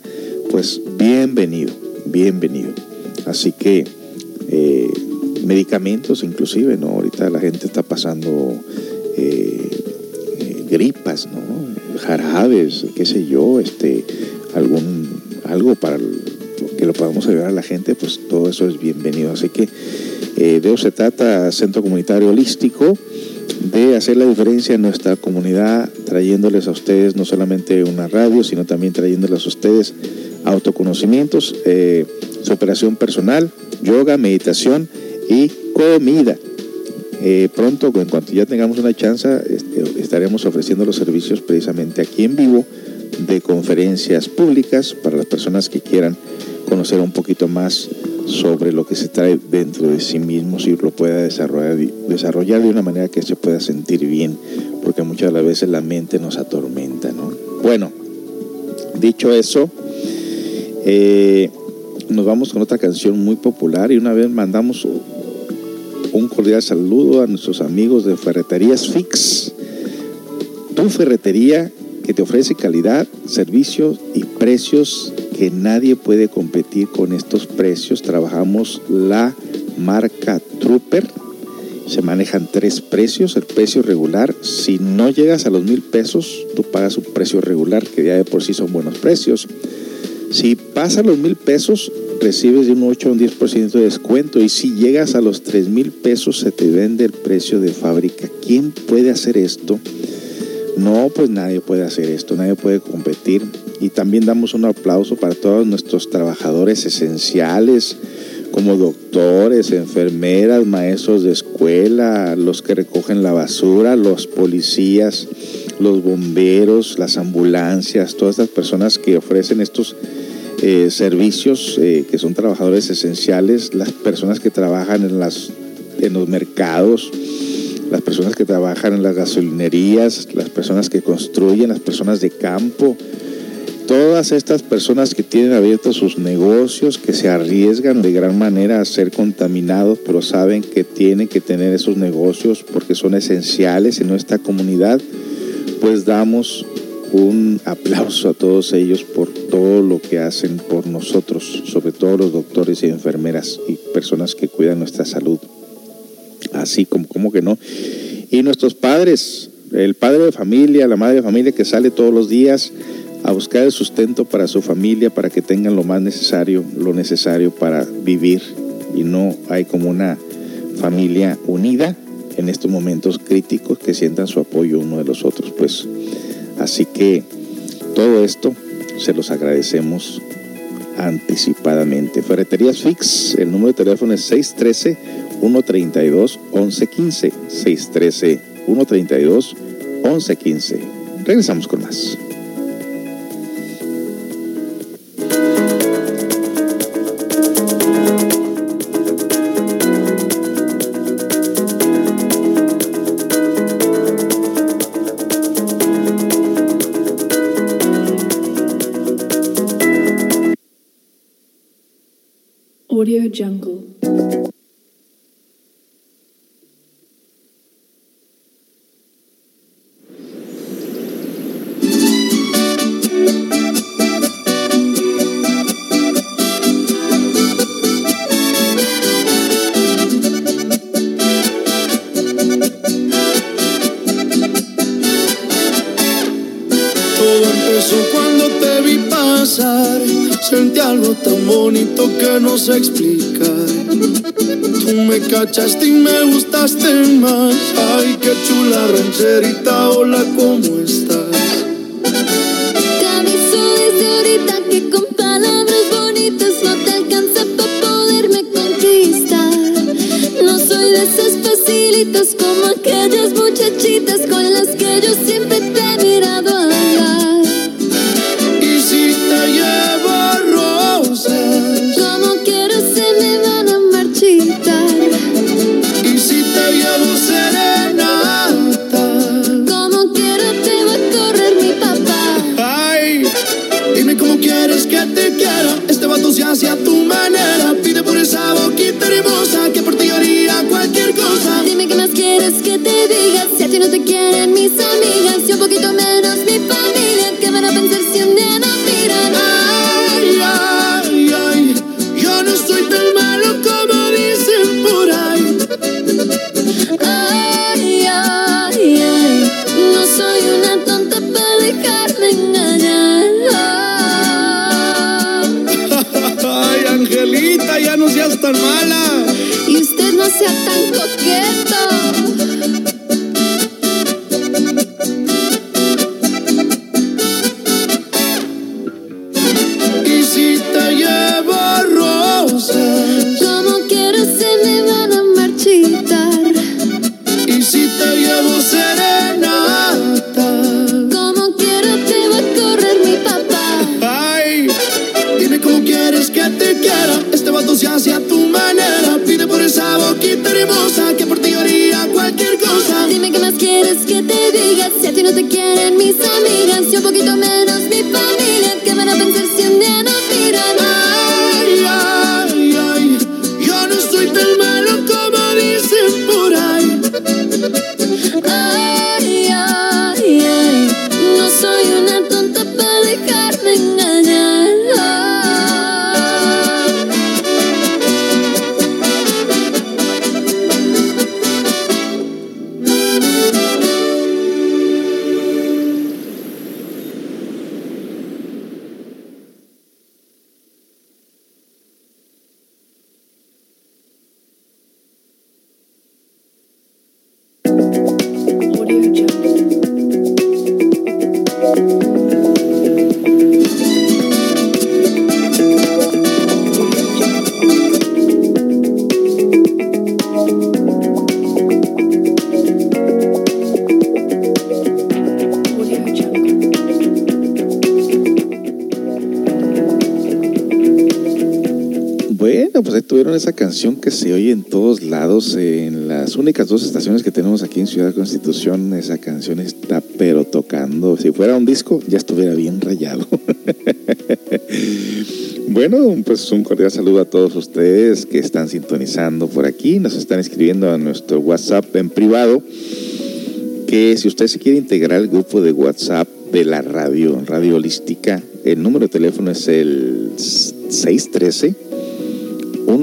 pues bienvenido, bienvenido. Así que eh, medicamentos inclusive, ¿no? Ahorita la gente está pasando eh, gripas, ¿no? Jarabes, qué sé yo, este, algún, algo para que lo podamos ayudar a la gente, pues todo eso es bienvenido. Así que de eso se trata, Centro Comunitario Holístico, de hacer la diferencia en nuestra comunidad, trayéndoles a ustedes no solamente una radio, sino también trayéndoles a ustedes autoconocimientos, eh, superación personal, yoga, meditación y comida. Eh, pronto, en cuanto ya tengamos una chance, este, estaremos ofreciendo los servicios precisamente aquí en vivo de conferencias públicas para las personas que quieran conocer un poquito más sobre lo que se trae dentro de sí mismo y lo pueda desarrollar, desarrollar de una manera que se pueda sentir bien, porque muchas de las veces la mente nos atormenta, ¿no? Bueno, dicho eso, eh, nos vamos con otra canción muy popular y una vez mandamos un cordial saludo a nuestros amigos de Ferreterías Fix. Tu ferretería que te ofrece calidad, servicios y precios que nadie puede competir con estos precios. Trabajamos la marca Trooper. Se manejan tres precios. El precio regular, si no llegas a los mil pesos, tú pagas un precio regular, que ya de por sí son buenos precios. Si pasa los mil pesos, recibes de un 8 a un 10% de descuento. Y si llegas a los 3 mil pesos, se te vende el precio de fábrica. ¿Quién puede hacer esto? No, pues nadie puede hacer esto, nadie puede competir. Y también damos un aplauso para todos nuestros trabajadores esenciales, como doctores, enfermeras, maestros de escuela, los que recogen la basura, los policías, los bomberos, las ambulancias, todas estas personas que ofrecen estos eh, servicios eh, que son trabajadores esenciales, las personas que trabajan en, los mercados, las personas que trabajan en las gasolinerías, las personas que construyen, las personas de campo, todas estas personas que tienen abiertos sus negocios, que se arriesgan de gran manera a ser contaminados, pero saben que tienen que tener esos negocios porque son esenciales en nuestra comunidad, pues damos un aplauso a todos ellos por todo lo que hacen por nosotros, sobre todo los doctores y enfermeras y personas que cuidan nuestra salud así como, como que no. Y nuestros padres, el padre de familia, la madre de familia que sale todos los días a buscar el sustento para su familia, para que tengan lo más necesario, lo necesario para vivir. Y no hay como una familia unida en estos momentos críticos que sientan su apoyo uno de los otros. Pues así que todo esto se los agradecemos anticipadamente. Ferreterías Fix, el número de teléfono es 613 132 1115 613 132 1115. Regresamos con más. Cachaste y me gustaste más. Ay, qué chula rancherita, hola, ¿cómo todos lados, en las únicas dos estaciones que tenemos aquí en Ciudad Constitución. Esa canción está pero tocando. Si fuera un disco, ya estuviera bien rayado. bueno, pues un cordial saludo a todos ustedes que están sintonizando por aquí. Nos están escribiendo a nuestro WhatsApp en privado. Que si usted se quiere integrar al grupo de WhatsApp de la radio, Radio Holística, el número de teléfono es el 613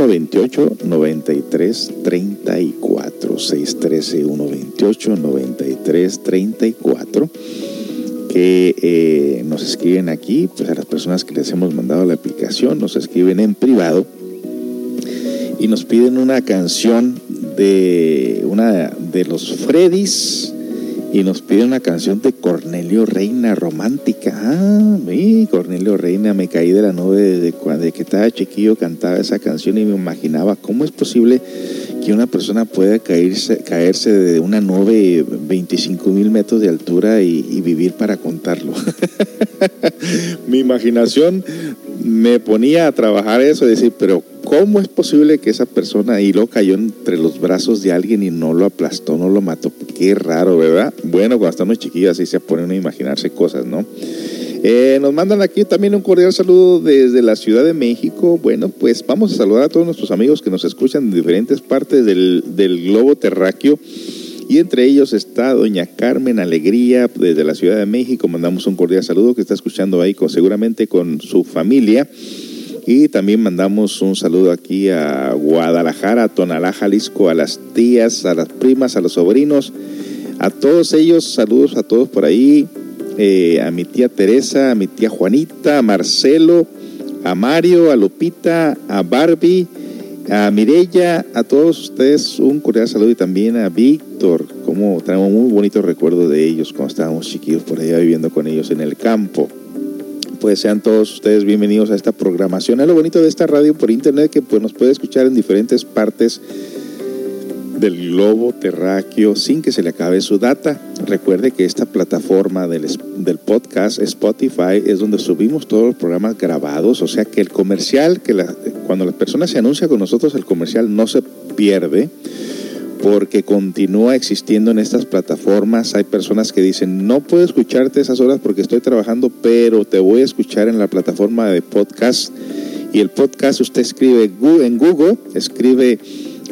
128 93 34 613 128 93 34 que eh, nos escriben aquí, pues a las personas que les hemos mandado la aplicación, nos escriben en privado y nos piden una canción de una de los Freddys y nos pide una canción de Cornelio Reina romántica. Ah, mi Cornelio Reina, me caí de la nube desde cuando que estaba chiquillo, cantaba esa canción y me imaginaba cómo es posible que una persona pueda caerse, caerse de una nube 25 mil metros de altura y, y vivir para contarlo. Mi imaginación me ponía a trabajar eso decir, pero ¿cómo es posible que esa persona y lo cayó entre los brazos de alguien y no lo aplastó, no lo mató? Qué raro, ¿verdad? Bueno, cuando estamos chiquillos así se ponen a imaginarse cosas, ¿no? Eh, nos mandan aquí también un cordial saludo desde la Ciudad de México. Bueno, pues vamos a saludar a todos nuestros amigos que nos escuchan en diferentes partes del, del globo terráqueo. Y entre ellos está doña Carmen Alegría desde la Ciudad de México. Mandamos un cordial saludo que está escuchando ahí con, seguramente con su familia. Y también mandamos un saludo aquí a Guadalajara, a Tonalá, Jalisco, a las tías, a las primas, a los sobrinos, a todos ellos, saludos a todos por ahí, eh, a mi tía Teresa, a mi tía Juanita, a Marcelo, a Mario, a Lupita, a Barbie, a Mirella, a todos ustedes un cordial saludo y también a Víctor, como tenemos muy bonitos recuerdos de ellos cuando estábamos chiquillos por allá viviendo con ellos en el campo pues sean todos ustedes bienvenidos a esta programación. Es lo bonito de esta radio por internet que pues, nos puede escuchar en diferentes partes del globo terráqueo sin que se le acabe su data. Recuerde que esta plataforma del, del, podcast Spotify es donde subimos todos los programas grabados, o sea que el comercial, que la, cuando la persona se anuncia con nosotros, el comercial no se pierde porque continúa existiendo en estas plataformas. Hay personas que dicen, no puedo escucharte esas horas porque estoy trabajando, pero te voy a escuchar en la plataforma de podcast. Y el podcast usted escribe en Google, escribe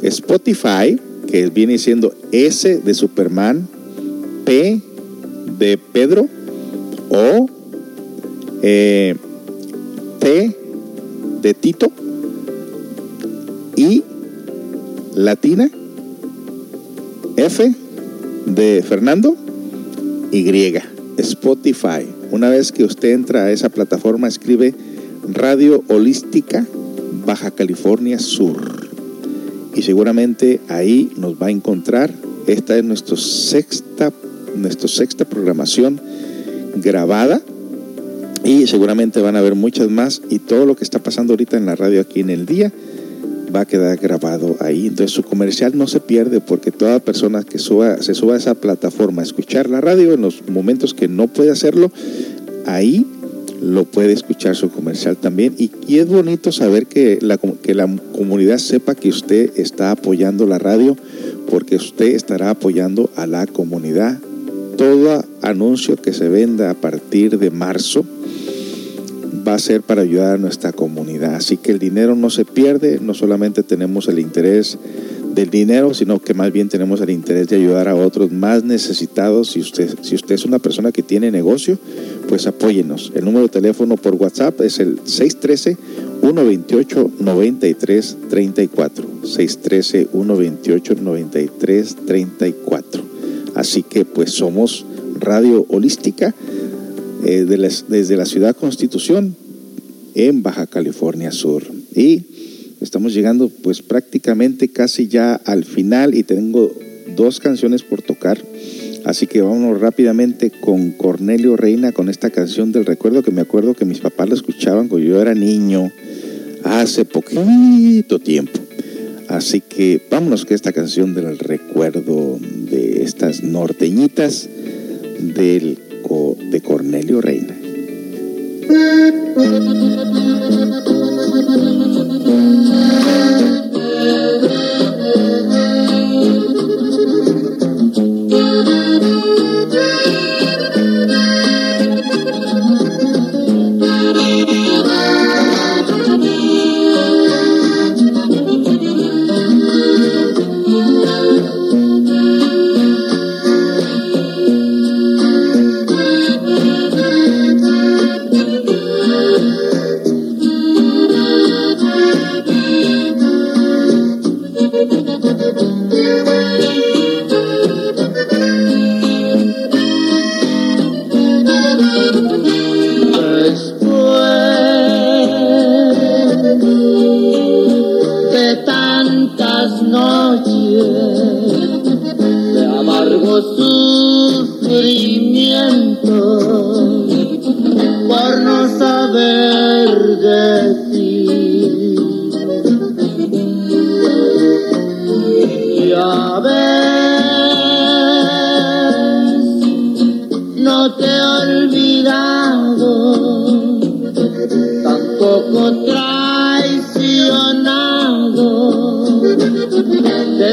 Spotify, que viene siendo S de Superman, P de Pedro, O, eh, T de Tito, y latina F de Fernando, Y, Spotify. Una vez que usted entra a esa plataforma, escribe Radio Holística Baja California Sur. Y seguramente ahí nos va a encontrar. Esta es nuestra sexta, nuestra sexta programación grabada. Y seguramente van a haber muchas más. Y todo lo que está pasando ahorita en la radio aquí en el día va a quedar grabado ahí. Entonces su comercial no se pierde porque toda persona que suba, se suba a esa plataforma a escuchar la radio en los momentos que no puede hacerlo, ahí lo puede escuchar su comercial también. Y, y es bonito saber que la, que la comunidad sepa que usted está apoyando la radio porque usted estará apoyando a la comunidad. Todo anuncio que se venda a partir de marzo va a ser para ayudar a nuestra comunidad. Así que el dinero no se pierde, no solamente tenemos el interés del dinero, sino que más bien tenemos el interés de ayudar a otros más necesitados. Si usted, si usted es una persona que tiene negocio, pues apóyenos. El número de teléfono por WhatsApp es el 613-128-9334. 613-128-9334. Así que pues somos Radio Holística eh, desde la ciudad Constitución en Baja California Sur. Y estamos llegando pues prácticamente casi ya al final y tengo dos canciones por tocar. Así que vámonos rápidamente con Cornelio Reina, con esta canción del recuerdo que me acuerdo que mis papás la escuchaban cuando yo era niño, hace poquito tiempo. Así que vámonos con esta canción del recuerdo de estas norteñitas del de Cornelio Reina.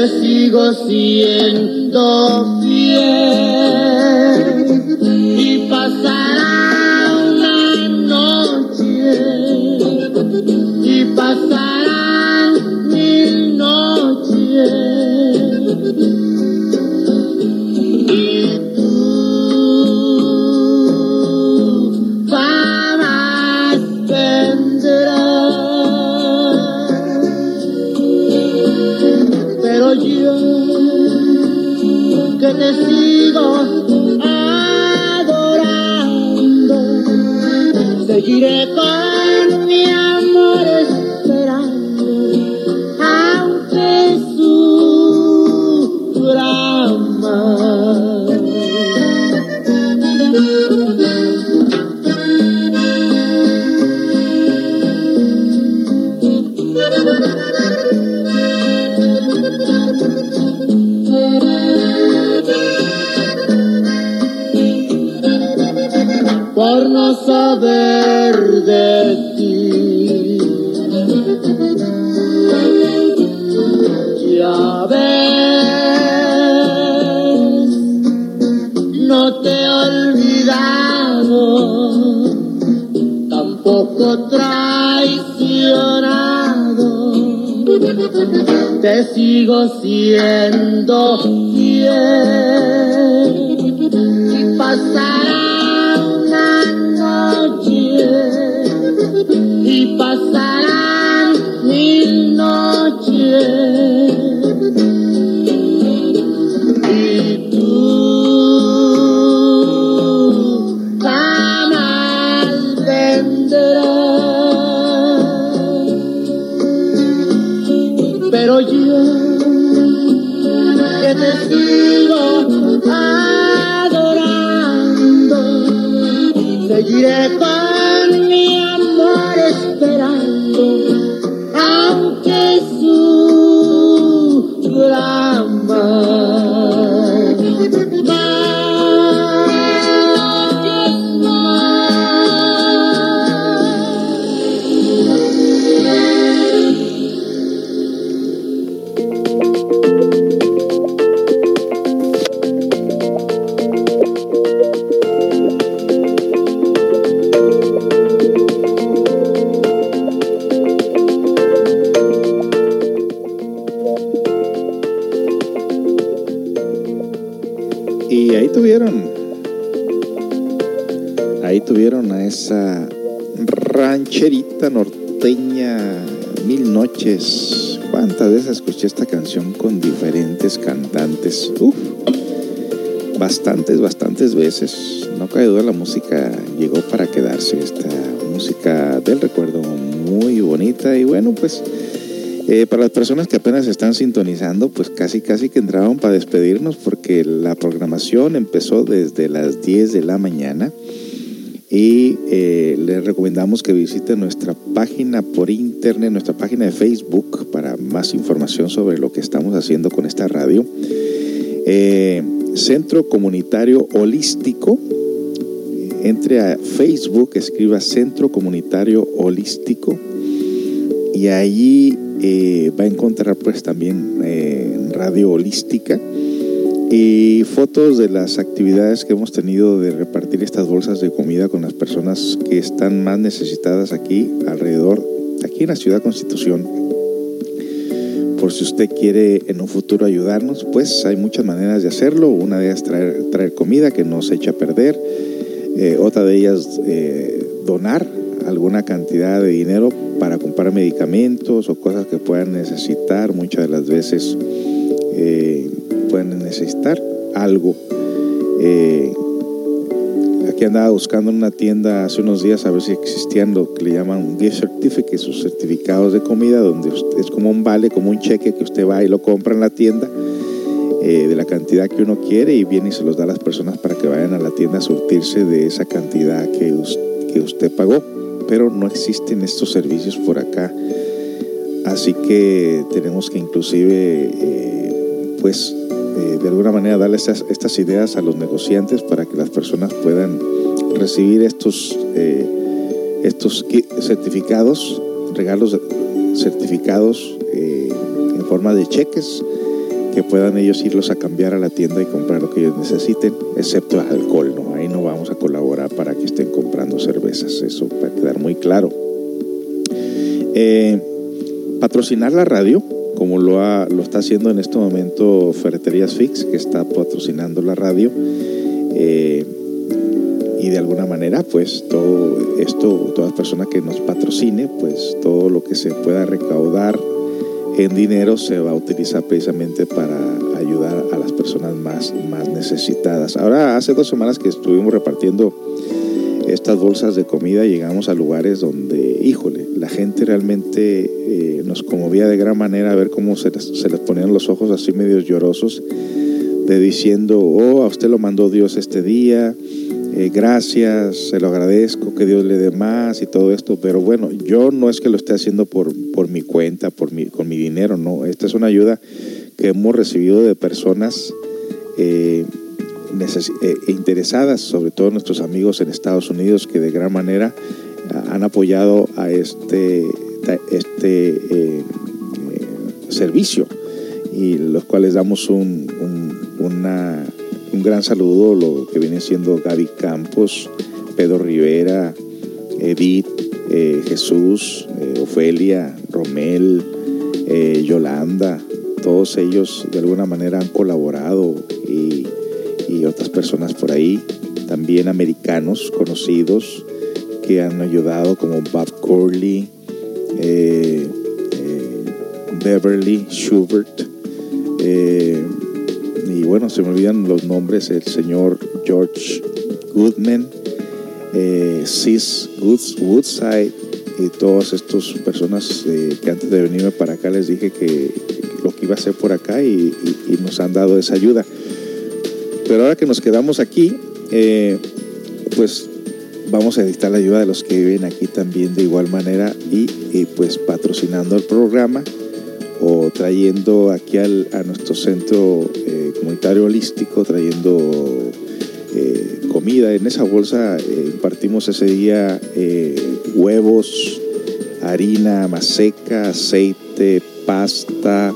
sigo siendo fiel. Y pasará una noche y pasarán mil noches. sigo adorando. Seguiré con mi amor. saber de ti. Ya ves, no te he olvidado, tampoco traicionado. Te sigo siendo fiel. No cabe duda, la música llegó para quedarse. Esta música del recuerdo muy bonita. Y bueno, pues eh, para las personas que apenas están sintonizando, pues casi casi que entraban para despedirnos porque la programación empezó desde las 10 de la mañana. Y eh, les recomendamos que visiten nuestra página por internet, nuestra página de Facebook para más información sobre lo que estamos haciendo con esta radio. Eh, Centro Comunitario Holístico. Entre a Facebook, escriba Centro Comunitario Holístico y allí eh, va a encontrar pues también eh, radio holística y fotos de las actividades que hemos tenido de repartir estas bolsas de comida con las personas que están más necesitadas aquí alrededor, aquí en la ciudad Constitución. Por si usted quiere en un futuro ayudarnos, pues hay muchas maneras de hacerlo. Una de ellas traer, traer comida que no se echa a perder. Eh, otra de ellas eh, donar alguna cantidad de dinero para comprar medicamentos o cosas que puedan necesitar. Muchas de las veces eh, pueden necesitar algo. Aquí andaba buscando en una tienda hace unos días a ver si existían lo que le llaman gift certificates o certificados de comida, donde es como un vale, como un cheque que usted va y lo compra en la tienda eh, de la cantidad que uno quiere y viene y se los da a las personas para que vayan a la tienda a surtirse de esa cantidad que, que usted pagó. Pero no existen estos servicios por acá. Así que tenemos que inclusive, eh, pues, eh, de alguna manera darle estas, estas, ideas a los negociantes para que las personas puedan recibir estos, eh, estos certificados, regalos certificados eh, en forma de cheques que puedan ellos irlos a cambiar a la tienda y comprar lo que ellos necesiten, excepto alcohol, ¿no? Ahí no vamos a colaborar para que estén comprando cervezas, eso va a quedar muy claro. patrocinar la radio, como lo, ha, lo está haciendo en este momento Ferreterías Fix, que está patrocinando la radio. Eh, y de alguna manera, pues todo esto, toda persona que nos patrocine, pues todo lo que se pueda recaudar en dinero se va a utilizar precisamente para ayudar a las personas más, más necesitadas. Ahora, hace dos semanas que estuvimos repartiendo estas bolsas de comida, llegamos a lugares donde, híjole, la gente realmente eh, nos conmovía de gran manera a ver cómo se les, se les, ponían los ojos así medios llorosos, de diciendo, oh, a usted lo mandó Dios este día, eh, gracias, se lo agradezco, que Dios le dé más y todo esto, pero bueno, yo no es que lo esté haciendo por, por mi cuenta, por mi, con mi dinero, no, esta es una ayuda que hemos recibido de personas eh, eh, interesadas, sobre todo nuestros amigos en Estados Unidos, que de gran manera han apoyado a este, este eh, eh, servicio. Y los cuales damos un, un, gran saludo, lo que viene siendo Gaby Campos, Pedro Rivera, Edith, eh, Jesús, Ofelia, Romel, Yolanda, todos ellos de alguna manera han colaborado y, y otras personas por ahí, también americanos conocidos, que han ayudado como Bob Corley, eh, eh, Beverly Schubert, eh, y bueno, se me olvidan los nombres, el señor George Goodman, Sis Woodside y todas estas personas que antes de venirme para acá les dije que lo que iba a hacer por acá y nos han dado esa ayuda. Pero ahora que nos quedamos aquí, eh, pues vamos a necesitar la ayuda de los que viven aquí también de igual manera y, pues patrocinando el programa o trayendo aquí al, a nuestro centro eh, comunitario holístico, trayendo eh, comida. En esa bolsa eh, impartimos ese día huevos, harina más seca, aceite, pasta,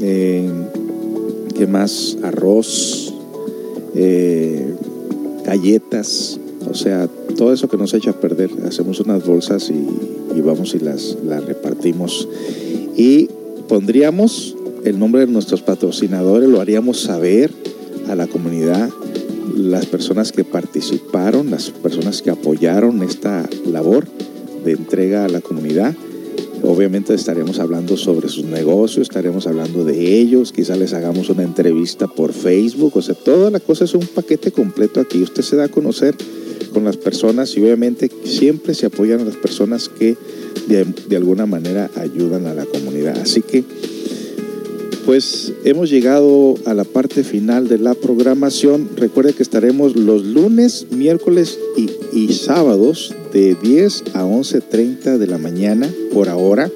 ¿qué más? Arroz, galletas, o sea, todo eso que nos echa a perder, hacemos unas bolsas y, y vamos y las, las, repartimos. Y pondríamos el nombre de nuestros patrocinadores, lo haríamos saber a la comunidad, las personas que participaron, las personas que apoyaron esta labor de entrega a la comunidad. Obviamente estaremos hablando sobre sus negocios, estaremos hablando de ellos, quizás les hagamos una entrevista por Facebook, o sea, toda la cosa es un paquete completo aquí. Usted se da a conocer con las personas y obviamente siempre se apoyan a las personas que de, de, alguna manera ayudan a la comunidad. Así que, pues hemos llegado a la parte final de la programación. Recuerde que estaremos los lunes, miércoles y, sábados de 10 a 11.30 de la mañana por ahora.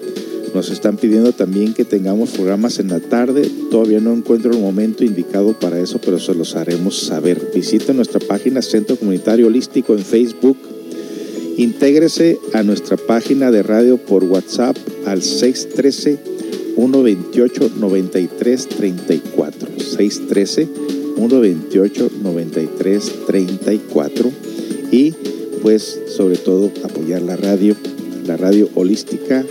Nos están pidiendo también que tengamos programas en la tarde. Todavía no encuentro el momento indicado para eso, pero se los haremos saber. Visita nuestra página Centro Comunitario Holístico en Facebook Intégrese a nuestra página de radio por WhatsApp al 613-128-9334. 613-128-9334. Y pues sobre todo apoyar la radio, la radio holística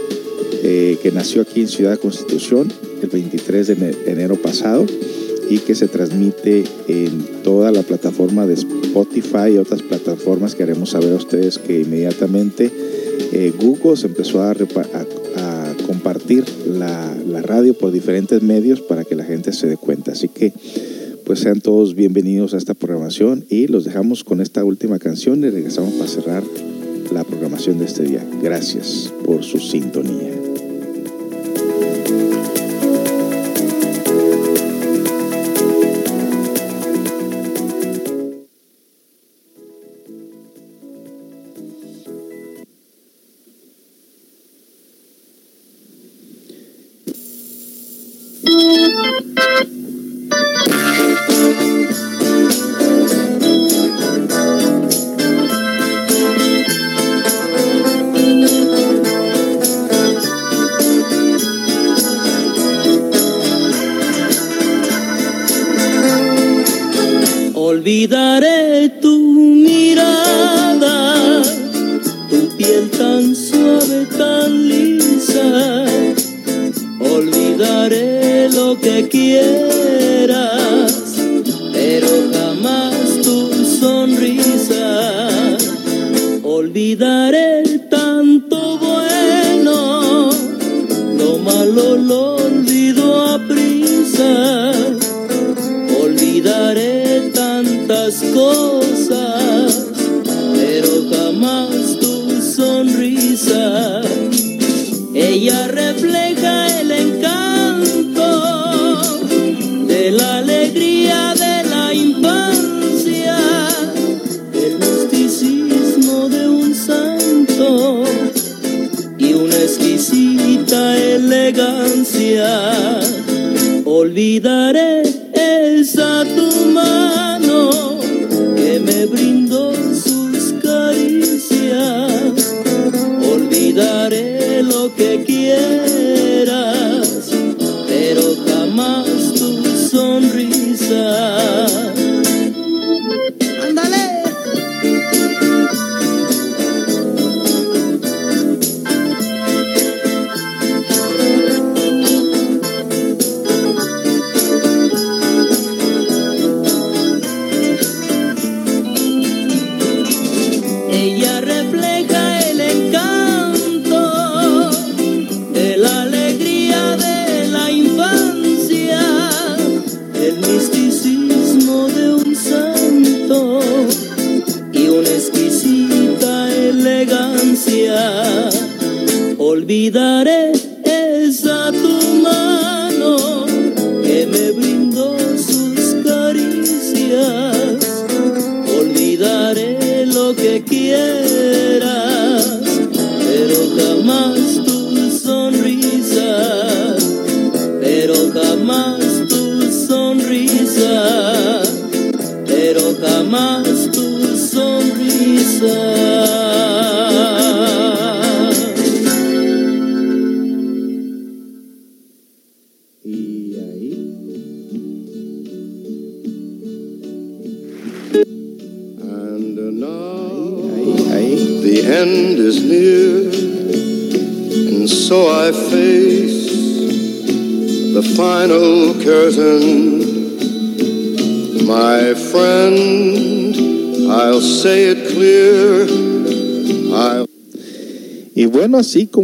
eh, que nació aquí en Ciudad Constitución el 23 de enero pasado y que se transmite en toda la plataforma de Spotify y otras plataformas que haremos saber a ustedes que inmediatamente eh, Google se empezó a, compartir la, radio por diferentes medios para que la gente se dé cuenta. Así que pues sean todos bienvenidos a esta programación y los dejamos con esta última canción y regresamos para cerrar la programación de este día. Gracias por su sintonía. Así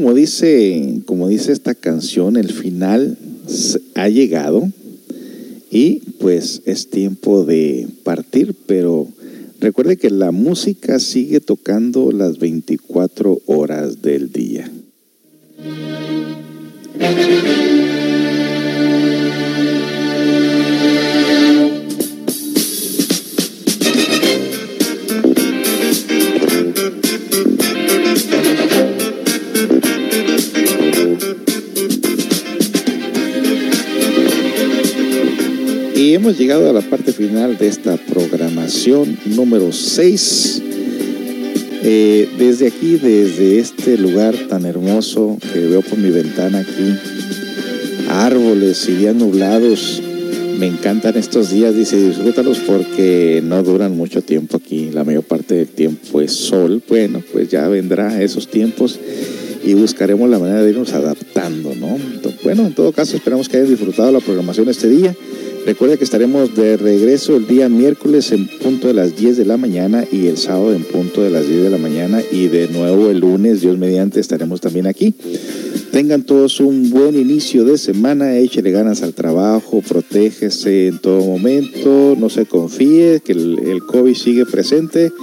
como dice, como dice esta canción, el final ha llegado y pues es tiempo de partir, pero recuerde que la música sigue tocando las 24 horas del día. Hemos llegado a la parte final de esta programación número 6. Eh, desde aquí, desde este lugar tan hermoso que veo por mi ventana aquí, árboles y días nublados, me encantan estos días, dice, disfrútalos porque no duran mucho tiempo aquí, la mayor parte del tiempo es sol, bueno, pues ya vendrá esos tiempos y buscaremos la manera de irnos adaptando, ¿no? Bueno, en todo caso, esperamos que hayan disfrutado la programación este día. Recuerda que estaremos de regreso el día miércoles en punto de las 10 de la mañana y el sábado en punto de las 10 de la mañana y de nuevo el lunes, Dios mediante, estaremos también aquí. Tengan todos un buen inicio de semana, échele ganas al trabajo, protégese en todo momento, no se confíe que el, el COVID sigue presente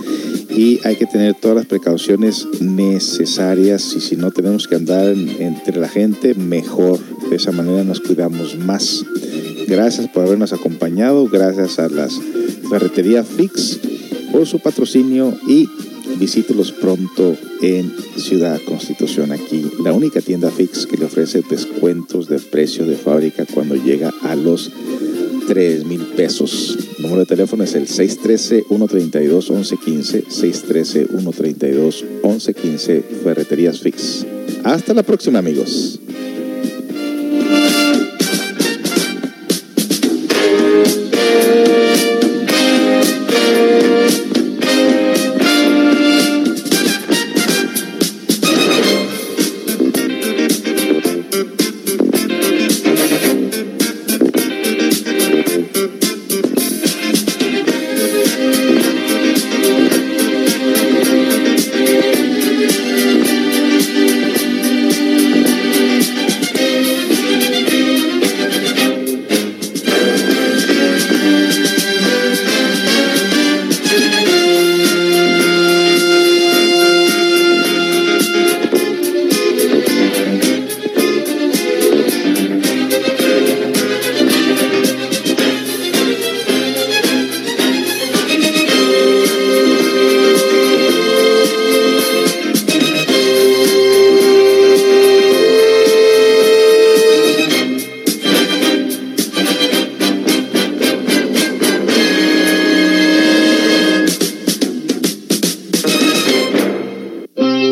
y hay que tener todas las precauciones necesarias y si no tenemos que andar entre la gente, mejor. De esa manera nos cuidamos más. Gracias por habernos acompañado, gracias a las ferreterías Fix por su patrocinio y visítelos pronto en Ciudad Constitución, aquí la única tienda Fix que le ofrece descuentos de precio de fábrica cuando llega a los 3 mil pesos. El número de teléfono es el 613-132-1115, 613-132-1115, Ferreterías Fix. Hasta la próxima amigos.